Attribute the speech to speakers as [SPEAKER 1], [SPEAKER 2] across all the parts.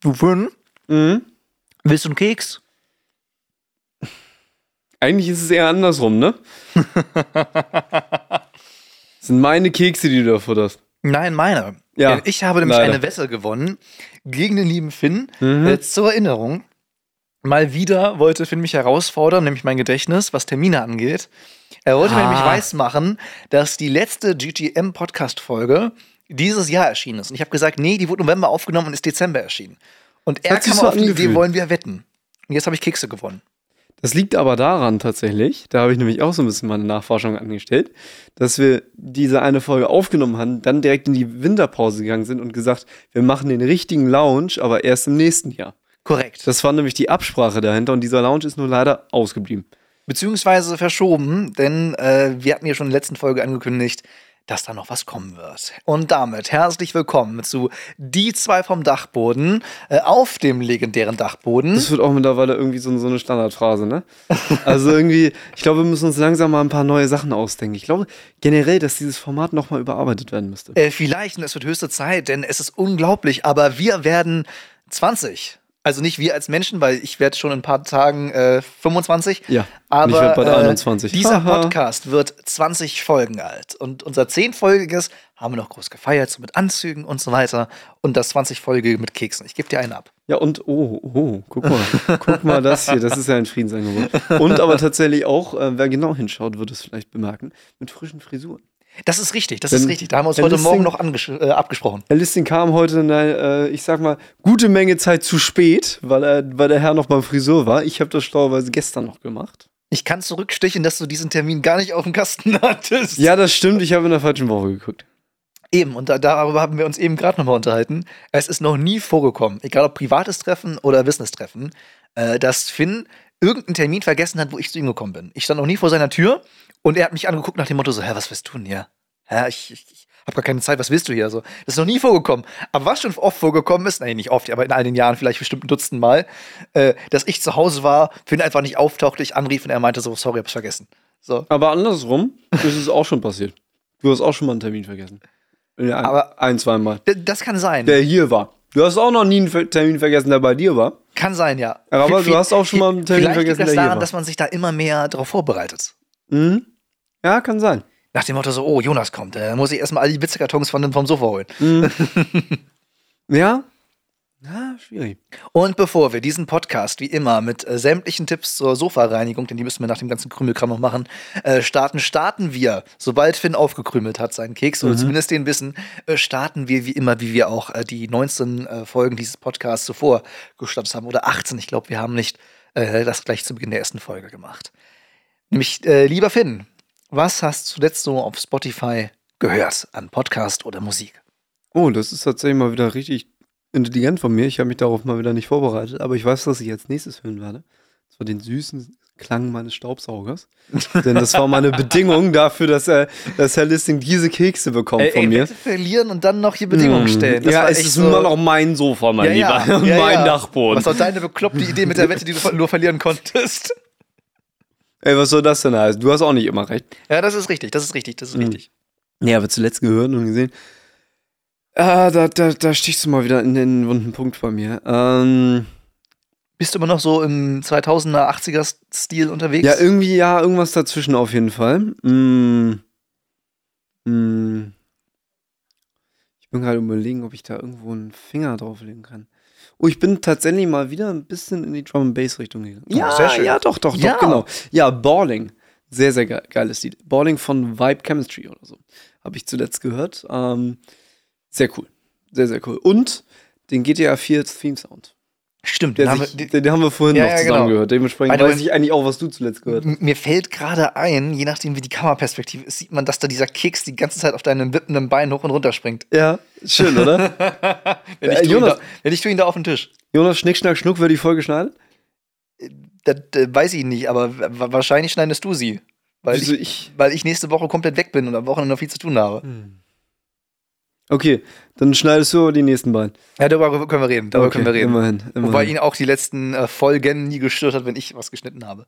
[SPEAKER 1] Du Finn,
[SPEAKER 2] Mhm.
[SPEAKER 1] willst du einen Keks?
[SPEAKER 2] Eigentlich ist es eher andersrum, ne? das sind meine Kekse, die du da futterst.
[SPEAKER 1] Nein, meine.
[SPEAKER 2] Ja,
[SPEAKER 1] ich habe nämlich
[SPEAKER 2] leider.
[SPEAKER 1] eine Wette gewonnen gegen den lieben Finn.
[SPEAKER 2] Mhm.
[SPEAKER 1] Äh, zur Erinnerung. Mal wieder wollte Finn mich herausfordern, nämlich mein Gedächtnis, was Termine angeht. Er wollte mir
[SPEAKER 2] Ah.
[SPEAKER 1] nämlich weismachen, dass die letzte GGM-Podcast-Folge dieses Jahr erschienen ist. Und ich habe gesagt, nee, die wurde November aufgenommen und ist Dezember erschienen. Und er kam
[SPEAKER 2] so
[SPEAKER 1] auf die Idee, wollen wir wetten. Und jetzt habe ich Kekse gewonnen.
[SPEAKER 2] Das liegt aber daran tatsächlich, da habe ich nämlich auch so ein bisschen meine Nachforschung angestellt, dass wir diese eine Folge aufgenommen haben, dann direkt in die Winterpause gegangen sind und gesagt, wir machen den richtigen Lounge, aber erst im nächsten Jahr.
[SPEAKER 1] Korrekt.
[SPEAKER 2] Das war nämlich die Absprache dahinter und dieser Lounge ist nur leider ausgeblieben.
[SPEAKER 1] Beziehungsweise verschoben, denn äh, wir hatten ja schon in der letzten Folge angekündigt, dass da noch was kommen wird. Und damit herzlich willkommen zu Die zwei vom Dachboden äh, auf dem legendären Dachboden.
[SPEAKER 2] Das wird auch mittlerweile irgendwie so, so eine Standardphrase, ne? Also irgendwie, ich glaube, wir müssen uns langsam mal ein paar neue Sachen ausdenken. Ich glaube generell, dass dieses Format nochmal überarbeitet werden müsste.
[SPEAKER 1] Äh, vielleicht, und es wird höchste Zeit, denn es ist unglaublich, aber wir werden 20. Also nicht wir als Menschen, weil ich werde schon in ein paar Tagen äh, 25.
[SPEAKER 2] Ja,
[SPEAKER 1] aber
[SPEAKER 2] ich bald
[SPEAKER 1] äh,
[SPEAKER 2] 21.
[SPEAKER 1] dieser
[SPEAKER 2] Haha.
[SPEAKER 1] Podcast wird 20 Folgen alt. Und unser 10-folgiges haben wir noch groß gefeiert, so mit Anzügen und so weiter. Und das 20-folgige mit Keksen. Ich gebe dir einen ab.
[SPEAKER 2] Ja, und oh, oh, guck mal, guck mal das hier, das ist ja ein Friedensangebot. Und aber tatsächlich auch, äh, wer genau hinschaut, wird es vielleicht bemerken, mit frischen Frisuren.
[SPEAKER 1] Das ist richtig, das
[SPEAKER 2] Wenn-
[SPEAKER 1] ist richtig. Da haben wir uns heute Morgen noch äh, abgesprochen.
[SPEAKER 2] Herr Listing kam heute, eine, äh, ich sag mal, gute Menge Zeit zu spät, weil, er, weil der Herr noch beim Friseur war. Ich habe das schlauerweise gestern noch gemacht.
[SPEAKER 1] Ich kann zurückstechen, dass du diesen Termin gar nicht auf dem Kasten hattest.
[SPEAKER 2] Ja, das stimmt, ich habe in der falschen Woche geguckt.
[SPEAKER 1] Eben, und da, darüber haben wir uns eben gerade nochmal unterhalten. Es ist noch nie vorgekommen, egal ob privates Treffen oder Business-Treffen, äh, dass Finn irgendeinen Termin vergessen hat, wo ich zu ihm gekommen bin. Ich stand noch nie vor seiner Tür und er hat mich angeguckt nach dem Motto so, hä, was willst du denn hier? Hä, ich, ich, ich hab gar keine Zeit, was willst du hier? So, das ist noch nie vorgekommen. Aber was schon oft vorgekommen ist, nein, nicht oft, aber in all den Jahren vielleicht bestimmt ein Dutzend Mal, äh, dass ich zu Hause war, Finn einfach nicht auftauchte, ich anrief und er meinte so, sorry, hab's vergessen. So.
[SPEAKER 2] Aber andersrum ist es auch schon passiert. Du hast auch schon mal einen Termin vergessen. Ja, ein,
[SPEAKER 1] Aber-
[SPEAKER 2] ein, zweimal.
[SPEAKER 1] Das kann sein.
[SPEAKER 2] Der hier war. Du hast auch noch nie einen Termin vergessen, der bei dir war.
[SPEAKER 1] Kann sein, ja.
[SPEAKER 2] Aber du hast auch schon mal einen Termin
[SPEAKER 1] Vielleicht
[SPEAKER 2] vergessen,
[SPEAKER 1] liegt das daran, dass man sich da immer mehr darauf vorbereitet.
[SPEAKER 2] Mhm. Ja, kann sein.
[SPEAKER 1] Nach dem Motto so, oh, Jonas kommt, da muss ich erstmal all die Witzekartons von dem, vom Sofa holen.
[SPEAKER 2] Ja? Ja, schwierig.
[SPEAKER 1] Und bevor wir diesen Podcast wie immer mit äh, sämtlichen Tipps zur Sofareinigung, denn die müssen wir nach dem ganzen Krümelkram noch machen, äh, starten, starten wir, sobald Finn aufgekrümelt hat, seinen Keks, oder zumindest den Wissen, äh, starten wir wie immer, wie wir auch äh, die 19 äh, Folgen dieses Podcasts zuvor gestartet haben, oder 18, ich glaube, wir haben nicht äh, das gleich zu Beginn der ersten Folge gemacht. Nämlich, lieber Finn, was hast du zuletzt so auf Spotify gehört an Podcast oder Musik?
[SPEAKER 2] Oh, das ist tatsächlich mal wieder richtig intelligent von mir. Ich habe mich darauf mal wieder nicht vorbereitet, aber ich weiß, was ich als nächstes hören werde. Das war den süßen Klang meines Staubsaugers. Denn das war meine Bedingung dafür, dass, er, dass Herr Listing diese Kekse bekommt
[SPEAKER 1] Äh,
[SPEAKER 2] von
[SPEAKER 1] ey,
[SPEAKER 2] mir.
[SPEAKER 1] Verlieren und dann noch hier Bedingungen
[SPEAKER 2] Mm.
[SPEAKER 1] stellen. Das
[SPEAKER 2] ja, es ist
[SPEAKER 1] so-
[SPEAKER 2] nun mal auch mein Sofa, mein
[SPEAKER 1] Ja,
[SPEAKER 2] Lieber.
[SPEAKER 1] ja, ja,
[SPEAKER 2] mein. Dachboden.
[SPEAKER 1] Was war deine bekloppte Idee mit der Wette, die du nur verlieren konntest?
[SPEAKER 2] Ey, was soll das denn heißen? Du hast auch nicht immer recht.
[SPEAKER 1] Ja, das ist richtig, das ist richtig, das ist
[SPEAKER 2] Mhm.
[SPEAKER 1] richtig.
[SPEAKER 2] Ja, aber zuletzt gehört und gesehen. Ah, da, da, da stichst du mal wieder in den wunden Punkt bei mir. Ähm,
[SPEAKER 1] Bist du immer noch so im 2000er, 80er Stil unterwegs?
[SPEAKER 2] ja, irgendwie, ja, irgendwas dazwischen auf jeden Fall. Mm, mm, ich bin gerade überlegen, ob ich da irgendwo einen Finger drauflegen kann. Oh, ich bin tatsächlich mal wieder ein bisschen in die Drum and Bass Richtung gegangen.
[SPEAKER 1] Oh, sehr schön.
[SPEAKER 2] ja, doch, doch,
[SPEAKER 1] Ja.
[SPEAKER 2] doch, genau. Ja, Balling. Sehr, sehr ge geiles Lied. Balling von Vibe Chemistry oder so. Habe ich zuletzt gehört. Ähm, sehr cool. Sehr, sehr cool. Und den GTA 4 Theme Sound.
[SPEAKER 1] Stimmt, den haben
[SPEAKER 2] sich,
[SPEAKER 1] wir,
[SPEAKER 2] den, den haben wir vorhin
[SPEAKER 1] Ja,
[SPEAKER 2] noch
[SPEAKER 1] ja,
[SPEAKER 2] zusammen
[SPEAKER 1] genau.
[SPEAKER 2] gehört. Dementsprechend
[SPEAKER 1] the
[SPEAKER 2] weiß ich eigentlich auch, was du zuletzt gehört hast.
[SPEAKER 1] Mir fällt gerade ein, je nachdem wie die Kameraperspektive ist, sieht man, dass da dieser Keks die ganze Zeit auf deinem wippenden Bein hoch und runter springt.
[SPEAKER 2] Ja, schön, oder?
[SPEAKER 1] Wenn
[SPEAKER 2] Äh,
[SPEAKER 1] ich, tue ihn
[SPEAKER 2] Jonas-
[SPEAKER 1] da, wenn ich tue ihn da auf den Tisch.
[SPEAKER 2] Jonas, Schnick, Schnack, Schnuck, wird die Folge schneiden?
[SPEAKER 1] Das äh, weiß ich nicht, aber wa- wahrscheinlich schneidest du sie. Weil
[SPEAKER 2] Wieso
[SPEAKER 1] ich,
[SPEAKER 2] ich?
[SPEAKER 1] weil ich nächste Woche komplett weg bin und am Wochenende noch viel zu tun habe.
[SPEAKER 2] Okay, dann schneidest du die nächsten beiden.
[SPEAKER 1] Ja, darüber können wir reden. Darüber
[SPEAKER 2] okay,
[SPEAKER 1] können wir reden.
[SPEAKER 2] Immerhin, immerhin.
[SPEAKER 1] Wobei ihn auch die letzten äh, Folgen nie gestört hat, wenn ich was geschnitten habe.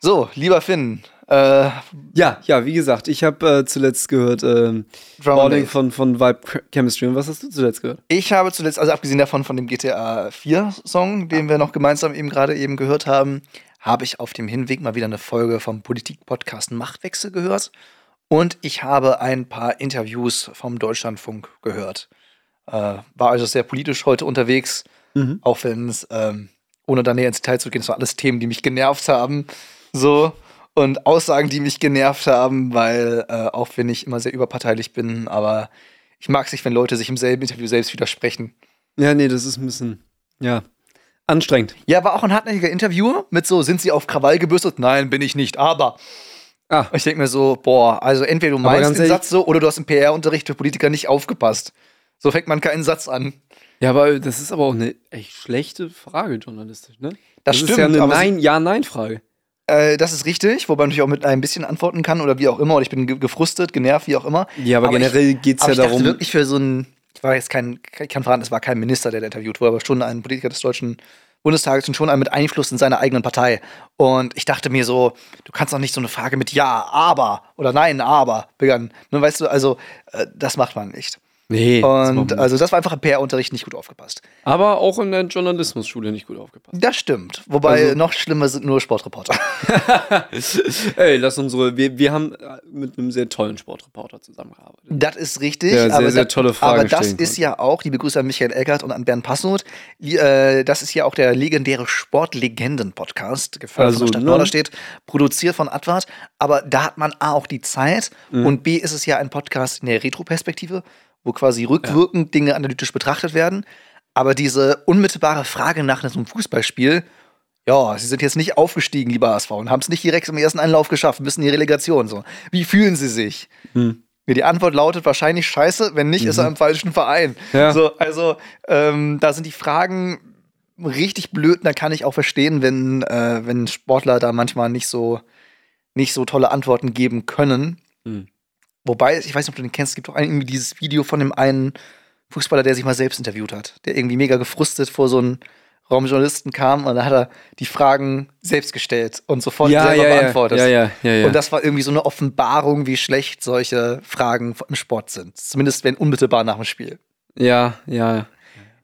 [SPEAKER 1] So, lieber Finn, Äh,
[SPEAKER 2] Ja, ja, wie gesagt, ich habe äh, zuletzt gehört ähm,
[SPEAKER 1] Bass.
[SPEAKER 2] von, von Vibe Chemistry. Und was hast du zuletzt gehört?
[SPEAKER 1] Ich habe zuletzt, also abgesehen davon von dem GTA 4 Song, den wir noch gemeinsam eben gerade eben gehört haben, habe ich auf dem Hinweg mal wieder eine Folge vom Politik-Podcast Machtwechsel gehört. Und ich habe ein paar Interviews vom Deutschlandfunk gehört. Äh, war also sehr politisch heute unterwegs,
[SPEAKER 2] Mhm.
[SPEAKER 1] auch wenn es, ähm, ohne da näher ins Detail zu gehen, es waren alles Themen, die mich genervt haben. So. Und Aussagen, die mich genervt haben, weil, äh, auch wenn ich immer sehr überparteilich bin, aber ich mag es nicht, wenn Leute sich im selben Interview selbst widersprechen.
[SPEAKER 2] Ja, nee, das ist ein bisschen, ja, anstrengend.
[SPEAKER 1] Ja, war auch ein hartnäckiger Interview mit so, sind Sie auf Krawall gebürstet? Nein, bin ich nicht, aber.
[SPEAKER 2] Ah,
[SPEAKER 1] Und ich denke mir so, boah, also entweder du meinst den
[SPEAKER 2] ehrlich-
[SPEAKER 1] Satz so oder du hast im PR-Unterricht für Politiker nicht aufgepasst. So fängt man keinen Satz an.
[SPEAKER 2] ja, aber das ist aber auch eine echt schlechte Frage journalistisch, ne?
[SPEAKER 1] Das
[SPEAKER 2] ist
[SPEAKER 1] stimmt,
[SPEAKER 2] ja eine Nein, Ja-Nein-Frage.
[SPEAKER 1] Äh, das ist richtig, wobei man natürlich auch mit ein bisschen antworten kann oder wie auch immer. Oder ich bin ge gefrustet, genervt, wie auch immer.
[SPEAKER 2] Ja, aber,
[SPEAKER 1] Aber
[SPEAKER 2] generell geht es ja
[SPEAKER 1] ich dachte
[SPEAKER 2] darum.
[SPEAKER 1] wirklich für so ein, ich war jetzt kein, ich kann verraten, es war kein Minister, der da interviewt wurde, aber schon ein Politiker des Deutschen Bundestages und schon ein mit Einfluss in seiner eigenen Partei. Und ich dachte mir so, du kannst doch nicht so eine Frage mit Ja, aber oder Nein, aber begannen. Ne, weißt du, also äh, das macht man nicht.
[SPEAKER 2] Nee. das
[SPEAKER 1] Und
[SPEAKER 2] wir
[SPEAKER 1] also das war einfach im PR-Unterricht nicht gut aufgepasst.
[SPEAKER 2] Aber auch in der Journalismusschule nicht gut aufgepasst.
[SPEAKER 1] Das stimmt. Wobei
[SPEAKER 2] Also-
[SPEAKER 1] noch schlimmer sind nur Sportreporter.
[SPEAKER 2] Ey, lass unsere. Wir, wir haben äh, mit einem sehr tollen Sportreporter zusammengearbeitet.
[SPEAKER 1] Das ist richtig.
[SPEAKER 2] Der sehr,
[SPEAKER 1] aber
[SPEAKER 2] sehr tolle Fragen
[SPEAKER 1] Aber das ist ja auch, liebe Grüße an Michael Eckert und an Bernd Passnoth, li- äh, das ist ja auch der legendäre Sportlegenden-Podcast, gefördert
[SPEAKER 2] Also,
[SPEAKER 1] von der Stadt
[SPEAKER 2] ne?
[SPEAKER 1] Norderstedt, produziert von Advart. Aber da hat man A auch die Zeit
[SPEAKER 2] Mhm.
[SPEAKER 1] und B ist es ja ein Podcast in der Retro-Perspektive, wo quasi rückwirkend Dinge analytisch betrachtet werden. Aber diese unmittelbare Frage nach einem Fußballspiel, ja, sie sind jetzt nicht aufgestiegen, lieber HSV, und haben es nicht direkt im ersten Einlauf geschafft, müssen die Relegation so. Wie fühlen sie sich?
[SPEAKER 2] Hm.
[SPEAKER 1] Ja, Die Antwort lautet wahrscheinlich scheiße, wenn nicht, ist er im falschen Verein.
[SPEAKER 2] Ja.
[SPEAKER 1] So, also, ähm, da sind die Fragen richtig blöd. Da kann ich auch verstehen, wenn, äh, wenn Sportler da manchmal nicht so, nicht so tolle Antworten geben können.
[SPEAKER 2] Hm.
[SPEAKER 1] Wobei, ich weiß nicht, ob du den kennst, es gibt auch irgendwie dieses Video von dem einen Fußballer, der sich mal selbst interviewt hat, der irgendwie mega gefrustet vor so einen Raum Journalisten kam und da hat er die Fragen selbst gestellt und sofort
[SPEAKER 2] Ja,
[SPEAKER 1] selber
[SPEAKER 2] ja,
[SPEAKER 1] beantwortet.
[SPEAKER 2] ja, ja, ja, ja.
[SPEAKER 1] Und das war irgendwie so eine Offenbarung, wie schlecht solche Fragen im Sport sind. Zumindest wenn unmittelbar nach dem Spiel.
[SPEAKER 2] Ja, ja.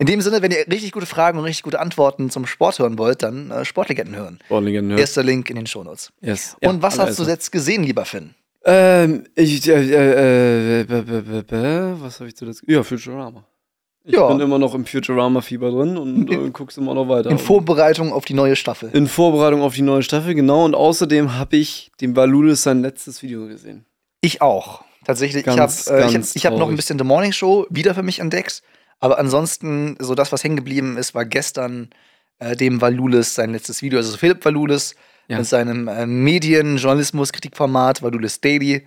[SPEAKER 1] In dem Sinne, wenn ihr richtig gute Fragen und richtig gute Antworten zum Sport hören wollt, dann äh, Sportlegenden hören.
[SPEAKER 2] Sportlegenden, ja.
[SPEAKER 1] Erster Link in den Shownotes.
[SPEAKER 2] Yes.
[SPEAKER 1] und was hast du
[SPEAKER 2] erstmal.
[SPEAKER 1] jetzt gesehen, lieber Finn?
[SPEAKER 2] Ähm, ich, äh, äh, äh, was habe ich zuletzt? Ja, Futurama. Ich
[SPEAKER 1] Ja.
[SPEAKER 2] bin immer noch im Futurama-Fieber drin und äh, guck's immer noch weiter.
[SPEAKER 1] In Vorbereitung auf die neue Staffel.
[SPEAKER 2] In Vorbereitung auf die neue Staffel, genau. Und außerdem habe ich dem Valulis sein letztes Video gesehen.
[SPEAKER 1] Ich auch. Tatsächlich,
[SPEAKER 2] Ganz,
[SPEAKER 1] ich habe äh, ich hab, ich hab noch ein bisschen The Morning Show wieder für mich entdeckt. Aber ansonsten, so das, was hängen geblieben ist, war gestern äh, dem Valulis sein letztes Video. Also Philipp Valulis
[SPEAKER 2] Ja.
[SPEAKER 1] mit seinem äh, Medien-Journalismus-Kritikformat Valulis Daily.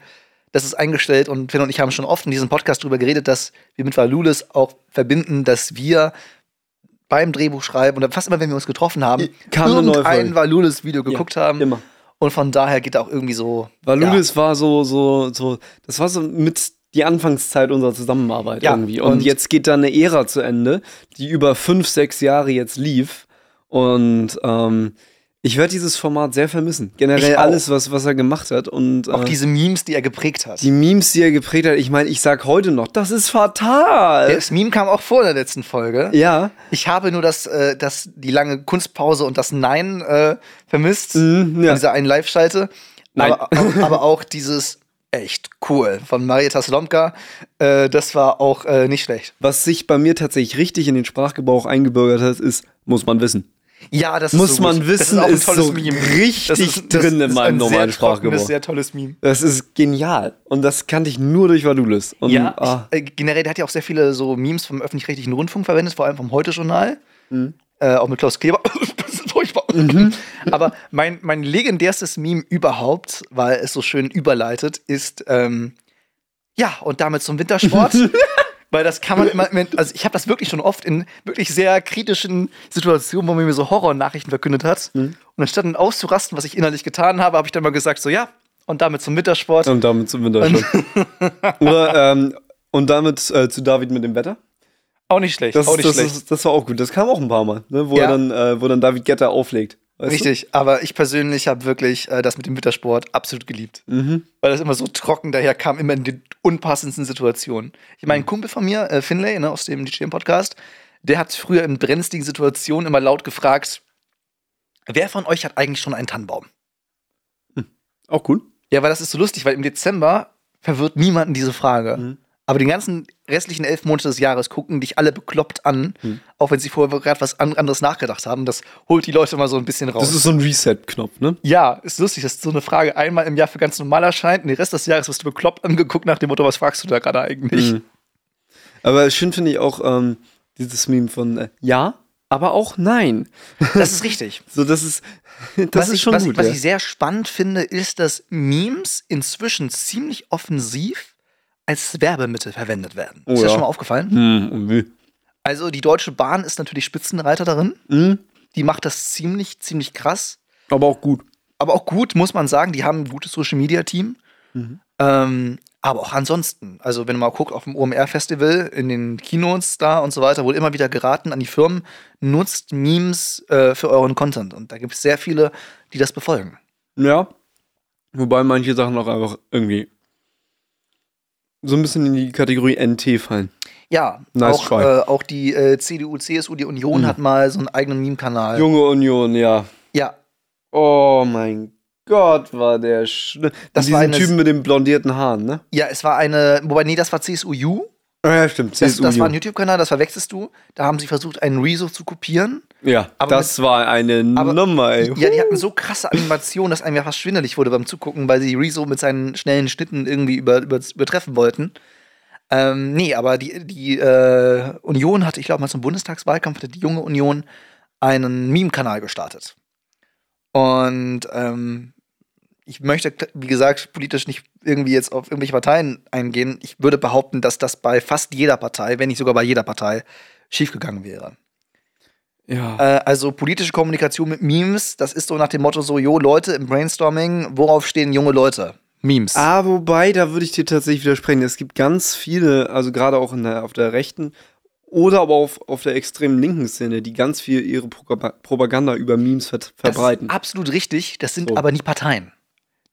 [SPEAKER 1] Das ist eingestellt und Finn und ich haben schon oft in diesem Podcast darüber geredet, dass wir mit Valulis auch verbinden, dass wir beim Drehbuch schreiben oder fast immer, wenn wir uns getroffen haben,
[SPEAKER 2] Kam
[SPEAKER 1] irgendein. Valulis-Video geguckt haben.
[SPEAKER 2] Immer.
[SPEAKER 1] Und von daher geht auch irgendwie so.
[SPEAKER 2] Valulis war so, so, so, das war so mit die Anfangszeit unserer Zusammenarbeit
[SPEAKER 1] Ja,
[SPEAKER 2] irgendwie. Und,
[SPEAKER 1] und-
[SPEAKER 2] jetzt geht da eine Ära zu Ende, die über fünf, sechs Jahre jetzt lief. Und ähm, ich werde dieses Format sehr vermissen. Generell alles, was, was er gemacht hat. Und
[SPEAKER 1] Auch
[SPEAKER 2] äh,
[SPEAKER 1] diese Memes, die er geprägt hat.
[SPEAKER 2] die Memes, die er geprägt hat, ich meine, ich sag heute noch, das ist fatal.
[SPEAKER 1] Das Meme kam auch vor in der letzten Folge.
[SPEAKER 2] ja.
[SPEAKER 1] Ich habe nur das, äh, das, die lange Kunstpause und das Nein äh, vermisst.
[SPEAKER 2] Mhm, ja.
[SPEAKER 1] In dieser einen Live-Schalte.
[SPEAKER 2] Nein.
[SPEAKER 1] Aber, auch- aber auch dieses echt cool von Marietta Slomka. Äh, das war auch äh, nicht schlecht.
[SPEAKER 2] Was sich bei mir tatsächlich richtig in den Sprachgebrauch eingebürgert hat, ist, muss man wissen.
[SPEAKER 1] Ja, das
[SPEAKER 2] Muss
[SPEAKER 1] ist so
[SPEAKER 2] man
[SPEAKER 1] gut.
[SPEAKER 2] wissen,
[SPEAKER 1] das ist, auch ein
[SPEAKER 2] ist
[SPEAKER 1] tolles
[SPEAKER 2] so
[SPEAKER 1] Meme.
[SPEAKER 2] richtig
[SPEAKER 1] das ist, das,
[SPEAKER 2] drin in
[SPEAKER 1] das ist
[SPEAKER 2] meinem
[SPEAKER 1] ein
[SPEAKER 2] normalen
[SPEAKER 1] sehr trockenes,
[SPEAKER 2] Sprachgebrauch.
[SPEAKER 1] sehr tolles Meme.
[SPEAKER 2] Das ist genial. Und das kannte ich nur durch Valulis. Und,
[SPEAKER 1] Ja,
[SPEAKER 2] ah,
[SPEAKER 1] ich, äh, generell, der hat ja auch sehr viele so Memes vom öffentlich-rechtlichen Rundfunk verwendet, vor allem vom Heute-Journal.
[SPEAKER 2] Mhm.
[SPEAKER 1] Äh, auch mit Klaus Kleber. das ist furchtbar. Aber mein, mein legendärstes Meme überhaupt, weil es so schön überleitet, ist, ähm, ja, und damit zum Wintersport. Weil das kann man immer, also ich habe das wirklich schon oft in wirklich sehr kritischen Situationen, wo man mir so Horrornachrichten verkündet hat.
[SPEAKER 2] Mhm.
[SPEAKER 1] Und anstatt dann auszurasten, was ich innerlich getan habe, habe ich dann mal gesagt, so ja, und damit zum Wintersport.
[SPEAKER 2] und damit zum Wintersport. Oder, ähm, und damit äh, zu David mit dem Wetter.
[SPEAKER 1] auch nicht schlecht,
[SPEAKER 2] Das,
[SPEAKER 1] auch nicht
[SPEAKER 2] das,
[SPEAKER 1] schlecht.
[SPEAKER 2] Ist, das war auch gut. Das kam auch ein paar Mal, ne, wo,
[SPEAKER 1] Ja.
[SPEAKER 2] er dann, äh, wo dann David Getter auflegt. Weißt
[SPEAKER 1] Richtig, aber ich persönlich habe wirklich äh, das mit dem Wintersport absolut geliebt.
[SPEAKER 2] Du? Mhm.
[SPEAKER 1] Weil das immer so trocken daher kam, immer in den unpassendsten Situationen. Ich meine, ein Kumpel von mir, äh, Finlay, ne, aus dem DJ-Podcast, der hat früher in brenzligen Situationen immer laut gefragt, wer von euch hat eigentlich schon einen Tannenbaum?
[SPEAKER 2] Auch cool.
[SPEAKER 1] Ja, weil das ist so lustig, weil im Dezember verwirrt niemanden diese Frage.
[SPEAKER 2] Mhm.
[SPEAKER 1] Aber die ganzen restlichen elf Monate des Jahres gucken dich alle bekloppt an,
[SPEAKER 2] Mhm.
[SPEAKER 1] auch wenn sie vorher gerade was an anderes nachgedacht haben. Das holt die Leute mal so ein bisschen raus.
[SPEAKER 2] Das ist so ein Reset-Knopf, ne?
[SPEAKER 1] ja, ist lustig, dass so eine Frage einmal im Jahr für ganz normal erscheint und den Rest des Jahres wirst du bekloppt angeguckt nach dem Motto, was fragst du da gerade eigentlich?
[SPEAKER 2] Mhm. Aber schön finde ich auch ähm, dieses Meme von äh, ja, aber auch nein.
[SPEAKER 1] Das ist richtig.
[SPEAKER 2] So, das ist, das
[SPEAKER 1] was
[SPEAKER 2] ist
[SPEAKER 1] ich,
[SPEAKER 2] schon
[SPEAKER 1] was,
[SPEAKER 2] gut.
[SPEAKER 1] was
[SPEAKER 2] ja.
[SPEAKER 1] ich sehr spannend finde, ist, dass Memes inzwischen ziemlich offensiv als Werbemittel verwendet werden.
[SPEAKER 2] Oh
[SPEAKER 1] ist dir das
[SPEAKER 2] ja.
[SPEAKER 1] schon mal aufgefallen?
[SPEAKER 2] Hm, wie?
[SPEAKER 1] Also die Deutsche Bahn ist natürlich Spitzenreiter darin.
[SPEAKER 2] Hm,
[SPEAKER 1] Die macht das ziemlich, ziemlich krass.
[SPEAKER 2] aber auch gut.
[SPEAKER 1] Aber auch gut, muss man sagen, die haben ein gutes Social Media Team.
[SPEAKER 2] Mhm.
[SPEAKER 1] Ähm, aber auch ansonsten, also wenn du mal guckst auf dem OMR-Festival, in den Kinos da und so weiter, wurde immer wieder geraten an die Firmen, nutzt Memes äh, für euren Content. Und da gibt es sehr viele, die das befolgen.
[SPEAKER 2] Ja. Wobei manche Sachen auch einfach irgendwie so ein bisschen in die Kategorie NT fallen.
[SPEAKER 1] Ja,
[SPEAKER 2] Nice
[SPEAKER 1] auch, äh, auch die äh, CDU, CSU, die Union
[SPEAKER 2] Mhm.
[SPEAKER 1] hat mal so einen eigenen Meme-Kanal.
[SPEAKER 2] Junge Union, ja.
[SPEAKER 1] Ja,
[SPEAKER 2] Oh mein Gott, war der schlimm.
[SPEAKER 1] Das
[SPEAKER 2] Diesen
[SPEAKER 1] war eine-
[SPEAKER 2] Typen mit den blondierten Haaren, ne?
[SPEAKER 1] ja, es war eine, wobei, nee, das war CSU-U.
[SPEAKER 2] Ja, stimmt.
[SPEAKER 1] Das,
[SPEAKER 2] CSU.
[SPEAKER 1] das war ein YouTube-Kanal, das verwechselst du. Da haben sie versucht, einen Rezo zu kopieren.
[SPEAKER 2] Ja,
[SPEAKER 1] aber
[SPEAKER 2] das war eine Nummer, ey.
[SPEAKER 1] Ja, die hatten so krasse Animationen, dass einem ja fast schwindelig wurde beim Zugucken, weil sie Rezo mit seinen schnellen Schnitten irgendwie über, über, übertreffen wollten. Ähm, nee, aber die, die äh, Union hatte, ich glaube mal zum Bundestagswahlkampf, hatte die junge Union einen Meme-Kanal gestartet. Und ähm, ich möchte, wie gesagt, politisch nicht irgendwie jetzt auf irgendwelche Parteien eingehen. Ich würde behaupten, dass das bei fast jeder Partei, wenn nicht sogar bei jeder Partei, schiefgegangen wäre.
[SPEAKER 2] Ja.
[SPEAKER 1] Äh, also politische Kommunikation mit Memes, das ist so nach dem Motto so, jo Leute im Brainstorming, worauf stehen junge Leute? Memes.
[SPEAKER 2] Ah, wobei, da würde ich dir tatsächlich widersprechen. Es gibt ganz viele, also gerade auch der, auf der rechten oder aber auf, auf der extremen linken Szene, die ganz viel ihre Propa- Propaganda über Memes ver verbreiten.
[SPEAKER 1] Das ist absolut richtig, das sind
[SPEAKER 2] So.
[SPEAKER 1] aber nie Parteien.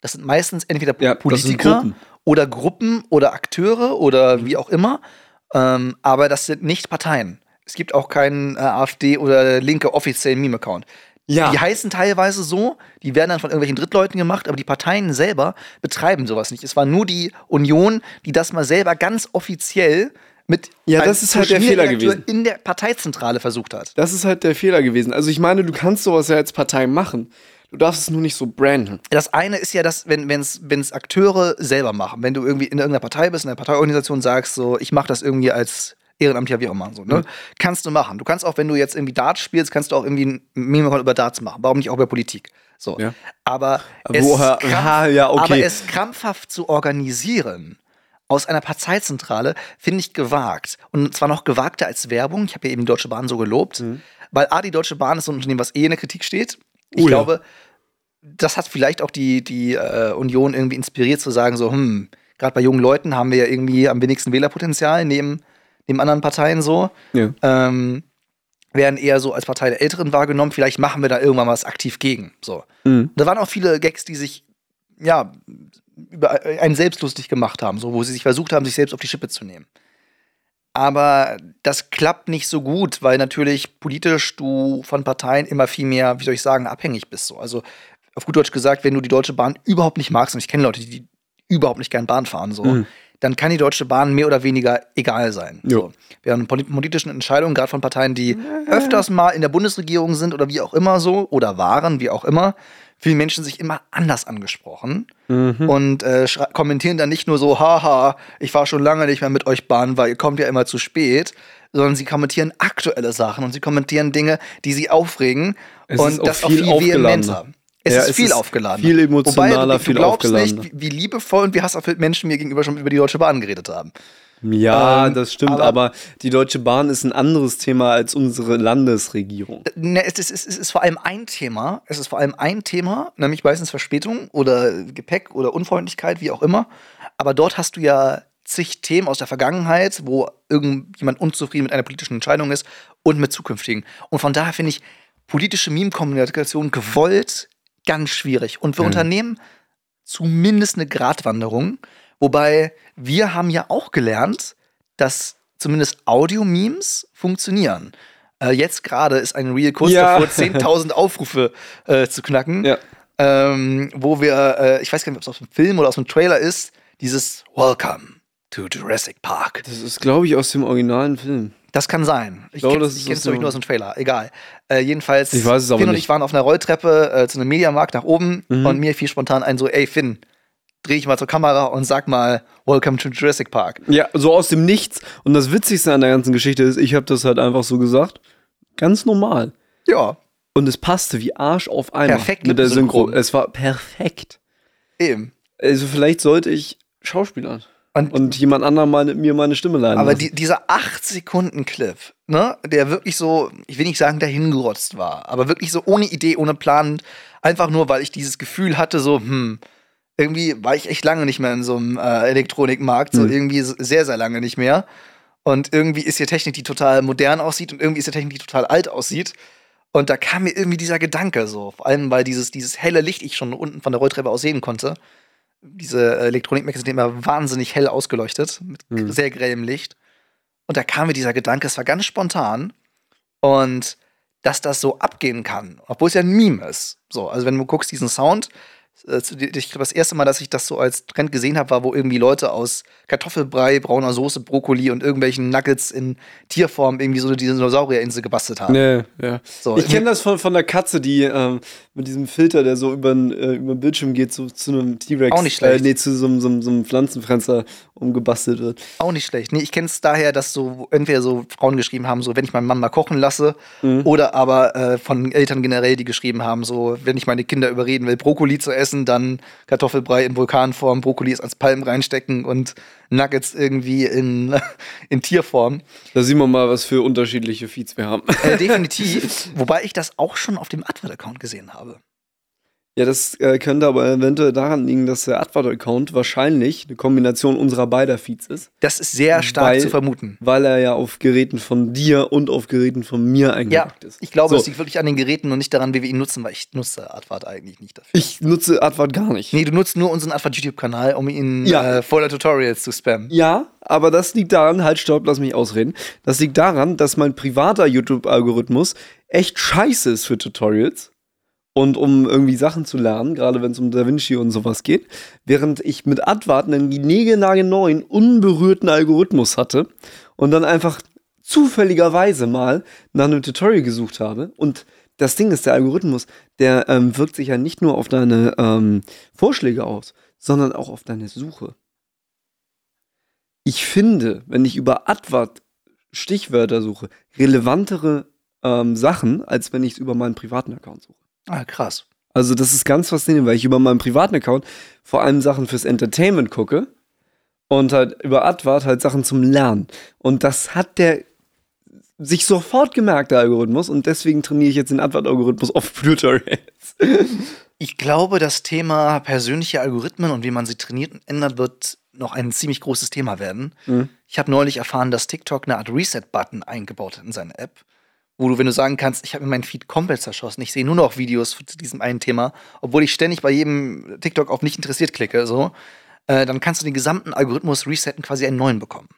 [SPEAKER 1] Das sind meistens entweder
[SPEAKER 2] Ja,
[SPEAKER 1] Politiker
[SPEAKER 2] Gruppen.
[SPEAKER 1] oder Gruppen oder Akteure oder wie auch immer. Ähm, aber das sind nicht Parteien. Es gibt auch keinen äh, AfD oder linke offiziellen Meme-Account.
[SPEAKER 2] Ja.
[SPEAKER 1] Die heißen teilweise so, die werden dann von irgendwelchen Drittleuten gemacht, aber die Parteien selber betreiben sowas nicht. Es war nur die Union, die das mal selber ganz offiziell mit
[SPEAKER 2] Ja, das ist halt der Fehler
[SPEAKER 1] Redakteur in der Parteizentrale versucht hat.
[SPEAKER 2] Das ist halt der Fehler gewesen. Also ich meine, du kannst sowas ja als Partei machen. Du darfst es nur nicht so branden.
[SPEAKER 1] Das eine ist ja, dass, wenn es Akteure selber machen, wenn du irgendwie in irgendeiner Partei bist, in einer Parteiorganisation sagst, so, ich mache das irgendwie als Ehrenamtlicher, wie auch immer, so, ne? Kannst du machen. Du kannst auch, wenn du jetzt irgendwie Darts spielst, kannst du auch irgendwie ein Meme über Darts machen. Warum nicht auch über Politik? So.
[SPEAKER 2] Ja.
[SPEAKER 1] Aber, es
[SPEAKER 2] woher-
[SPEAKER 1] krampf-
[SPEAKER 2] Ah, ja, okay.
[SPEAKER 1] aber es krampfhaft zu organisieren aus einer Parteizentrale finde ich gewagt. Und zwar noch gewagter als Werbung. Ich habe ja eben die Deutsche Bahn so gelobt. Weil A, die Deutsche Bahn ist so ein Unternehmen, was eh in der Kritik steht. Ich
[SPEAKER 2] Mhm. Oh ja.
[SPEAKER 1] glaube, das hat vielleicht auch die, die äh, Union irgendwie inspiriert zu sagen, so, hm, gerade bei jungen Leuten haben wir ja irgendwie am wenigsten Wählerpotenzial neben, neben anderen Parteien so.
[SPEAKER 2] Ja.
[SPEAKER 1] Ähm, werden eher so als Partei der Älteren wahrgenommen. Vielleicht machen wir da irgendwann was aktiv gegen. So.
[SPEAKER 2] Mhm.
[SPEAKER 1] Da waren auch viele Gags, die sich, ja, über einen selbst lustig gemacht haben, so, wo sie sich versucht haben, sich selbst auf die Schippe zu nehmen. Aber das klappt nicht so gut, weil natürlich politisch du von Parteien immer viel mehr, wie soll ich sagen, abhängig bist. So. Also auf gut Deutsch gesagt, wenn du die Deutsche Bahn überhaupt nicht magst, und ich kenne Leute, die überhaupt nicht gern Bahn fahren, so,
[SPEAKER 2] Mhm.
[SPEAKER 1] Dann kann die Deutsche Bahn mehr oder weniger egal sein. So. Während polit- politischen Entscheidungen, gerade von Parteien, die öfters mal in der Bundesregierung sind oder wie auch immer so, oder waren, wie auch immer, fühlen Menschen sich immer anders angesprochen
[SPEAKER 2] Mhm.
[SPEAKER 1] und äh, kommentieren dann nicht nur so, haha, ich fahre schon lange nicht mehr mit euch Bahn, weil ihr kommt ja immer zu spät, sondern sie kommentieren aktuelle Sachen und sie kommentieren Dinge, die sie aufregen
[SPEAKER 2] Es
[SPEAKER 1] und das auch
[SPEAKER 2] viel
[SPEAKER 1] viel vehementer. Es
[SPEAKER 2] Ja,
[SPEAKER 1] ist
[SPEAKER 2] es
[SPEAKER 1] viel aufgeladen.
[SPEAKER 2] viel emotionaler,
[SPEAKER 1] Wobei, du,
[SPEAKER 2] viel
[SPEAKER 1] du glaubst nicht, wie, liebevoll und wie hasserfüllt Menschen mir gegenüber schon über die Deutsche Bahn geredet haben.
[SPEAKER 2] Ja,
[SPEAKER 1] Ähm,
[SPEAKER 2] das stimmt,
[SPEAKER 1] aber-
[SPEAKER 2] aber, die Deutsche Bahn ist ein anderes Thema als unsere Landesregierung.
[SPEAKER 1] Ne, es, ist, es, ist, es ist vor allem ein Thema. Es ist vor allem ein Thema, nämlich meistens Verspätung oder Gepäck oder Unfreundlichkeit, wie auch immer. Aber dort hast du ja zig Themen aus der Vergangenheit, wo irgendjemand unzufrieden mit einer politischen Entscheidung ist und mit zukünftigen. Und von daher finde ich, politische Meme-Kommunikation gewollt ganz schwierig. Und wir
[SPEAKER 2] Mhm.
[SPEAKER 1] unternehmen zumindest eine Gratwanderung. Wobei wir haben ja auch gelernt, dass zumindest Audio-Memes funktionieren. Äh, jetzt gerade ist ein Reel kurz
[SPEAKER 2] Ja.
[SPEAKER 1] davor, 10.000 Aufrufe äh, zu knacken.
[SPEAKER 2] Ja.
[SPEAKER 1] Ähm, wo wir, äh, ich weiß gar nicht, ob es aus dem Film oder aus dem Trailer ist, dieses Welcome to Jurassic Park.
[SPEAKER 2] Das ist, glaube ich, aus dem originalen Film.
[SPEAKER 1] Das kann sein. Ich
[SPEAKER 2] glaube,
[SPEAKER 1] kenne
[SPEAKER 2] das
[SPEAKER 1] es
[SPEAKER 2] ist
[SPEAKER 1] ich
[SPEAKER 2] aus
[SPEAKER 1] glaube ich
[SPEAKER 2] dem-
[SPEAKER 1] nur aus dem Trailer. Egal. Äh, jedenfalls,
[SPEAKER 2] Ich weiß es
[SPEAKER 1] Finn und
[SPEAKER 2] nicht.
[SPEAKER 1] ich waren auf einer Rolltreppe äh, zu einem Mediamarkt nach oben
[SPEAKER 2] Mhm.
[SPEAKER 1] und mir fiel spontan ein so, ey Finn, dreh ich mal zur Kamera und sag mal Welcome to Jurassic Park.
[SPEAKER 2] Ja, so aus dem Nichts. Und das Witzigste an der ganzen Geschichte ist, ich habe das halt einfach so gesagt. Ganz normal.
[SPEAKER 1] Ja,
[SPEAKER 2] Und es passte wie Arsch auf einmal.
[SPEAKER 1] Perfekt
[SPEAKER 2] mit der Synchro.
[SPEAKER 1] lippensynchron.
[SPEAKER 2] Es war perfekt.
[SPEAKER 1] eben.
[SPEAKER 2] Also vielleicht sollte ich Schauspielern
[SPEAKER 1] Und,
[SPEAKER 2] und jemand anderem meine, mir meine Stimme leihen
[SPEAKER 1] aber die, dieser 8-Sekunden-Clip, ne, der wirklich so, ich will nicht sagen, dahingerotzt war, aber wirklich so ohne Idee, ohne Plan, einfach nur, weil ich dieses Gefühl hatte, so, hm, irgendwie war ich echt lange nicht mehr in so einem äh, Elektronikmarkt, so
[SPEAKER 2] Hm.
[SPEAKER 1] irgendwie sehr, sehr lange nicht mehr. Und irgendwie ist hier Technik, die total modern aussieht und irgendwie ist hier Technik, die total alt aussieht. Und da kam mir irgendwie dieser Gedanke so, vor allem weil dieses, dieses helle Licht ich schon unten von der Rolltreppe aus sehen konnte. Diese Elektronikmärkte sind immer wahnsinnig hell ausgeleuchtet, mit
[SPEAKER 2] Hm.
[SPEAKER 1] sehr grellem Licht. Und da kam mir dieser Gedanke, es war ganz spontan. Und dass das so abgehen kann, obwohl es ja ein Meme ist. So, also wenn du guckst, diesen Sound, ich glaube, das erste Mal, dass ich das so als Trend gesehen habe, war, wo irgendwie Leute aus Kartoffelbrei, brauner Soße, Brokkoli und irgendwelchen Nuggets in Tierform irgendwie so eine Dinosaurierinsel gebastelt haben.
[SPEAKER 2] Nee, ja.
[SPEAKER 1] So,
[SPEAKER 2] ich kenne das von, von der Katze, die ähm, mit diesem Filter, der so über den äh, über den Bildschirm geht, so zu einem T-Rex.
[SPEAKER 1] Auch nicht schlecht.
[SPEAKER 2] Äh, nee, zu so, einem- so, so einem Pflanzenfresser umgebastelt wird.
[SPEAKER 1] Auch nicht schlecht. Nee, ich kenne es daher, dass so entweder so Frauen geschrieben haben, so wenn ich meinen Mann mal kochen lasse,
[SPEAKER 2] Mhm.
[SPEAKER 1] oder aber äh, von Eltern generell, die geschrieben haben, so wenn ich meine Kinder überreden will, Brokkoli zu essen, dann Kartoffelbrei in Vulkanform, Brokkoli als Palmen reinstecken und Nuggets irgendwie in, in Tierform.
[SPEAKER 2] Da sieht man mal, was für unterschiedliche Feeds wir haben.
[SPEAKER 1] Äh, definitiv. Wobei ich das auch schon auf dem Advert-Account gesehen habe.
[SPEAKER 2] Ja, das äh, könnte aber eventuell daran liegen, dass der Advert-Account wahrscheinlich eine Kombination unserer beider Feeds ist,
[SPEAKER 1] Das ist sehr stark
[SPEAKER 2] Weil-
[SPEAKER 1] zu vermuten.
[SPEAKER 2] weil er ja auf Geräten von dir und auf Geräten von mir
[SPEAKER 1] Ja,
[SPEAKER 2] eingepackt ist.
[SPEAKER 1] ich glaube,
[SPEAKER 2] so,
[SPEAKER 1] es liegt wirklich an den Geräten und nicht daran, wie wir ihn nutzen, weil ich nutze Advert eigentlich nicht dafür.
[SPEAKER 2] ich nutze Advert gar nicht.
[SPEAKER 1] Nee, du nutzt nur unseren Advert-YouTube-Kanal, um ihn
[SPEAKER 2] Ja.
[SPEAKER 1] äh, voller Tutorials zu spammen.
[SPEAKER 2] Ja, aber das liegt daran, halt, stopp, lass mich ausreden. Das liegt daran, dass mein privater YouTube-Algorithmus echt scheiße ist für Tutorials und um irgendwie Sachen zu lernen, gerade wenn es um DaVinci und sowas geht, während ich mit Advart einen neuen, unberührten Algorithmus hatte und dann einfach zufälligerweise mal nach einem Tutorial gesucht habe und das Ding ist, der Algorithmus, der ähm, wirkt sich ja nicht nur auf deine ähm, Vorschläge aus, sondern auch auf deine Suche ich finde, wenn ich über Advert Stichwörter suche, relevantere ähm, Sachen, als wenn ich es über meinen privaten Account suche.
[SPEAKER 1] Ah, krass.
[SPEAKER 2] Also das ist ganz faszinierend, weil ich über meinen privaten Account vor allem Sachen fürs Entertainment gucke und halt über Advert halt Sachen zum Lernen. Und das hat der sich sofort gemerkt, der Algorithmus, und deswegen trainiere ich jetzt den Advert-Algorithmus auf Tutorials.
[SPEAKER 1] Ich glaube, das Thema persönliche Algorithmen und wie man sie trainiert und ändert, wird noch ein ziemlich großes Thema werden.
[SPEAKER 2] Mhm.
[SPEAKER 1] Ich habe neulich erfahren, dass TikTok eine Art Reset-Button eingebaut hat in seine App, wo du, wenn du sagen kannst, ich habe mir meinen Feed komplett zerschossen, ich sehe nur noch Videos zu diesem einen Thema, obwohl ich ständig bei jedem TikTok auf nicht interessiert klicke, so, äh, dann kannst du den gesamten Algorithmus resetten, quasi einen neuen bekommen.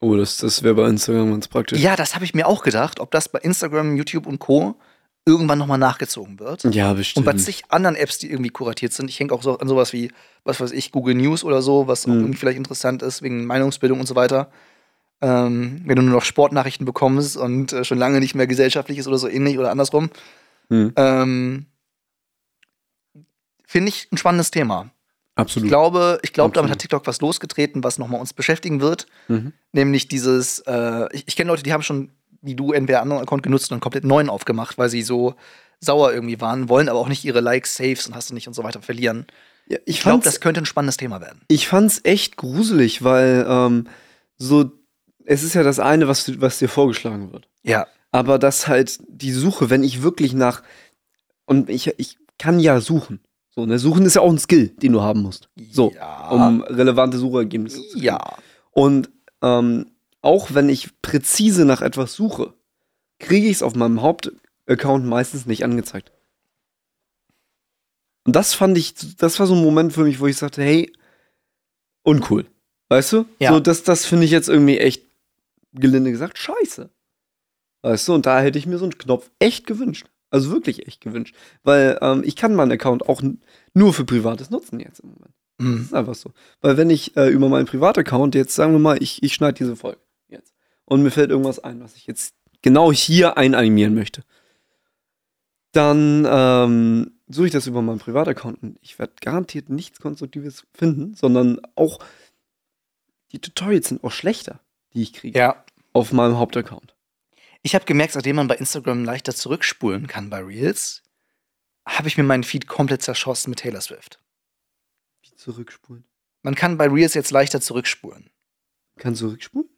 [SPEAKER 2] Oh, das, das wäre bei Instagram ganz praktisch.
[SPEAKER 1] Ja, das habe ich mir auch gedacht, ob das bei Instagram, YouTube und Co. irgendwann nochmal nachgezogen wird.
[SPEAKER 2] Ja,
[SPEAKER 1] Und
[SPEAKER 2] bestimmt.
[SPEAKER 1] bei zig anderen Apps, die irgendwie kuratiert sind, ich hänge auch so an sowas wie, was weiß ich, Google News oder so, was auch
[SPEAKER 2] Mhm.
[SPEAKER 1] irgendwie vielleicht interessant ist, wegen Meinungsbildung und so weiter. Ähm, wenn du nur noch Sportnachrichten bekommst und äh, schon lange nicht mehr gesellschaftliches oder so ähnlich oder andersrum.
[SPEAKER 2] Hm,
[SPEAKER 1] Ähm, Finde ich ein spannendes Thema. Ich
[SPEAKER 2] absolut.
[SPEAKER 1] glaube, ich glaube, damit hat TikTok was losgetreten, was nochmal uns beschäftigen wird.
[SPEAKER 2] Mhm.
[SPEAKER 1] Nämlich dieses, äh, ich, ich kenne Leute, die haben schon, wie du, entweder einen anderen Account genutzt und einen komplett neuen aufgemacht, weil sie so sauer irgendwie waren, wollen aber auch nicht ihre Likes, Saves und hast du nicht und so weiter verlieren.
[SPEAKER 2] Ja, ich
[SPEAKER 1] Ich glaube, das könnte ein spannendes Thema werden.
[SPEAKER 2] ich fand's echt gruselig, weil ähm, so, es ist ja das eine, was, was dir vorgeschlagen wird.
[SPEAKER 1] Ja.
[SPEAKER 2] Aber dass halt die Suche, wenn ich wirklich nach, und ich, ich kann ja suchen. So, ne? Suchen ist ja auch ein Skill, den du haben musst. So,
[SPEAKER 1] Ja.
[SPEAKER 2] um relevante Suchergebnisse zu kriegen.
[SPEAKER 1] Ja.
[SPEAKER 2] Und ähm, auch wenn ich präzise nach etwas suche, kriege ich es auf meinem Haupt, Account meistens nicht angezeigt. Und das fand ich, das war so ein Moment für mich, wo ich sagte, hey, uncool. Weißt du?
[SPEAKER 1] Ja.
[SPEAKER 2] So, das, das finde ich jetzt irgendwie echt, gelinde gesagt, scheiße. Weißt du? Und da hätte ich mir so einen Knopf echt gewünscht. Also wirklich echt gewünscht. Weil ähm, ich kann meinen Account auch nur für Privates nutzen jetzt im Moment. Das
[SPEAKER 1] Mhm.
[SPEAKER 2] ist einfach so. Weil wenn ich äh, über meinen Privataccount jetzt, sagen wir mal, ich, ich schneide diese Folge jetzt und mir fällt irgendwas ein, was ich jetzt genau hier einanimieren möchte, dann ähm, suche ich das über meinen Privataccount und ich werde garantiert nichts Konstruktives finden, sondern auch die Tutorials sind auch schlechter, die ich kriege
[SPEAKER 1] Ja.
[SPEAKER 2] auf meinem Hauptaccount.
[SPEAKER 1] Ich habe gemerkt, seitdem man bei Instagram leichter zurückspulen kann bei Reels, habe ich mir meinen Feed komplett zerschossen mit Taylor Swift.
[SPEAKER 2] Wie zurückspulen?
[SPEAKER 1] Man kann bei Reels jetzt leichter zurückspulen.
[SPEAKER 2] Kann zurückspulen?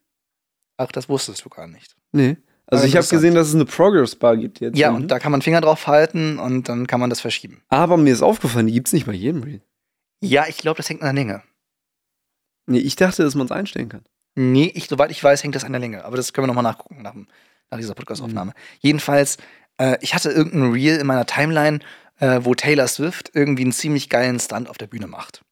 [SPEAKER 1] Ach, das wusstest du gar nicht.
[SPEAKER 2] Nee. Also ich habe gesehen, dass es eine Progress Bar gibt jetzt.
[SPEAKER 1] Ja,
[SPEAKER 2] unten.
[SPEAKER 1] und da kann man Finger drauf halten und dann kann man das verschieben.
[SPEAKER 2] Aber mir ist aufgefallen, die gibt es nicht bei jedem Reel.
[SPEAKER 1] Ja, ich glaube, das hängt an der Länge.
[SPEAKER 2] Nee, ich dachte, dass man es einstellen kann.
[SPEAKER 1] Nee, ich, soweit ich weiß, hängt das an der Länge. Aber das können wir nochmal nachgucken nach, nach dieser Podcast-Aufnahme. Jedenfalls, äh, ich hatte irgendein Reel in meiner Timeline, äh, wo Taylor Swift irgendwie einen ziemlich geilen Stunt auf der Bühne macht.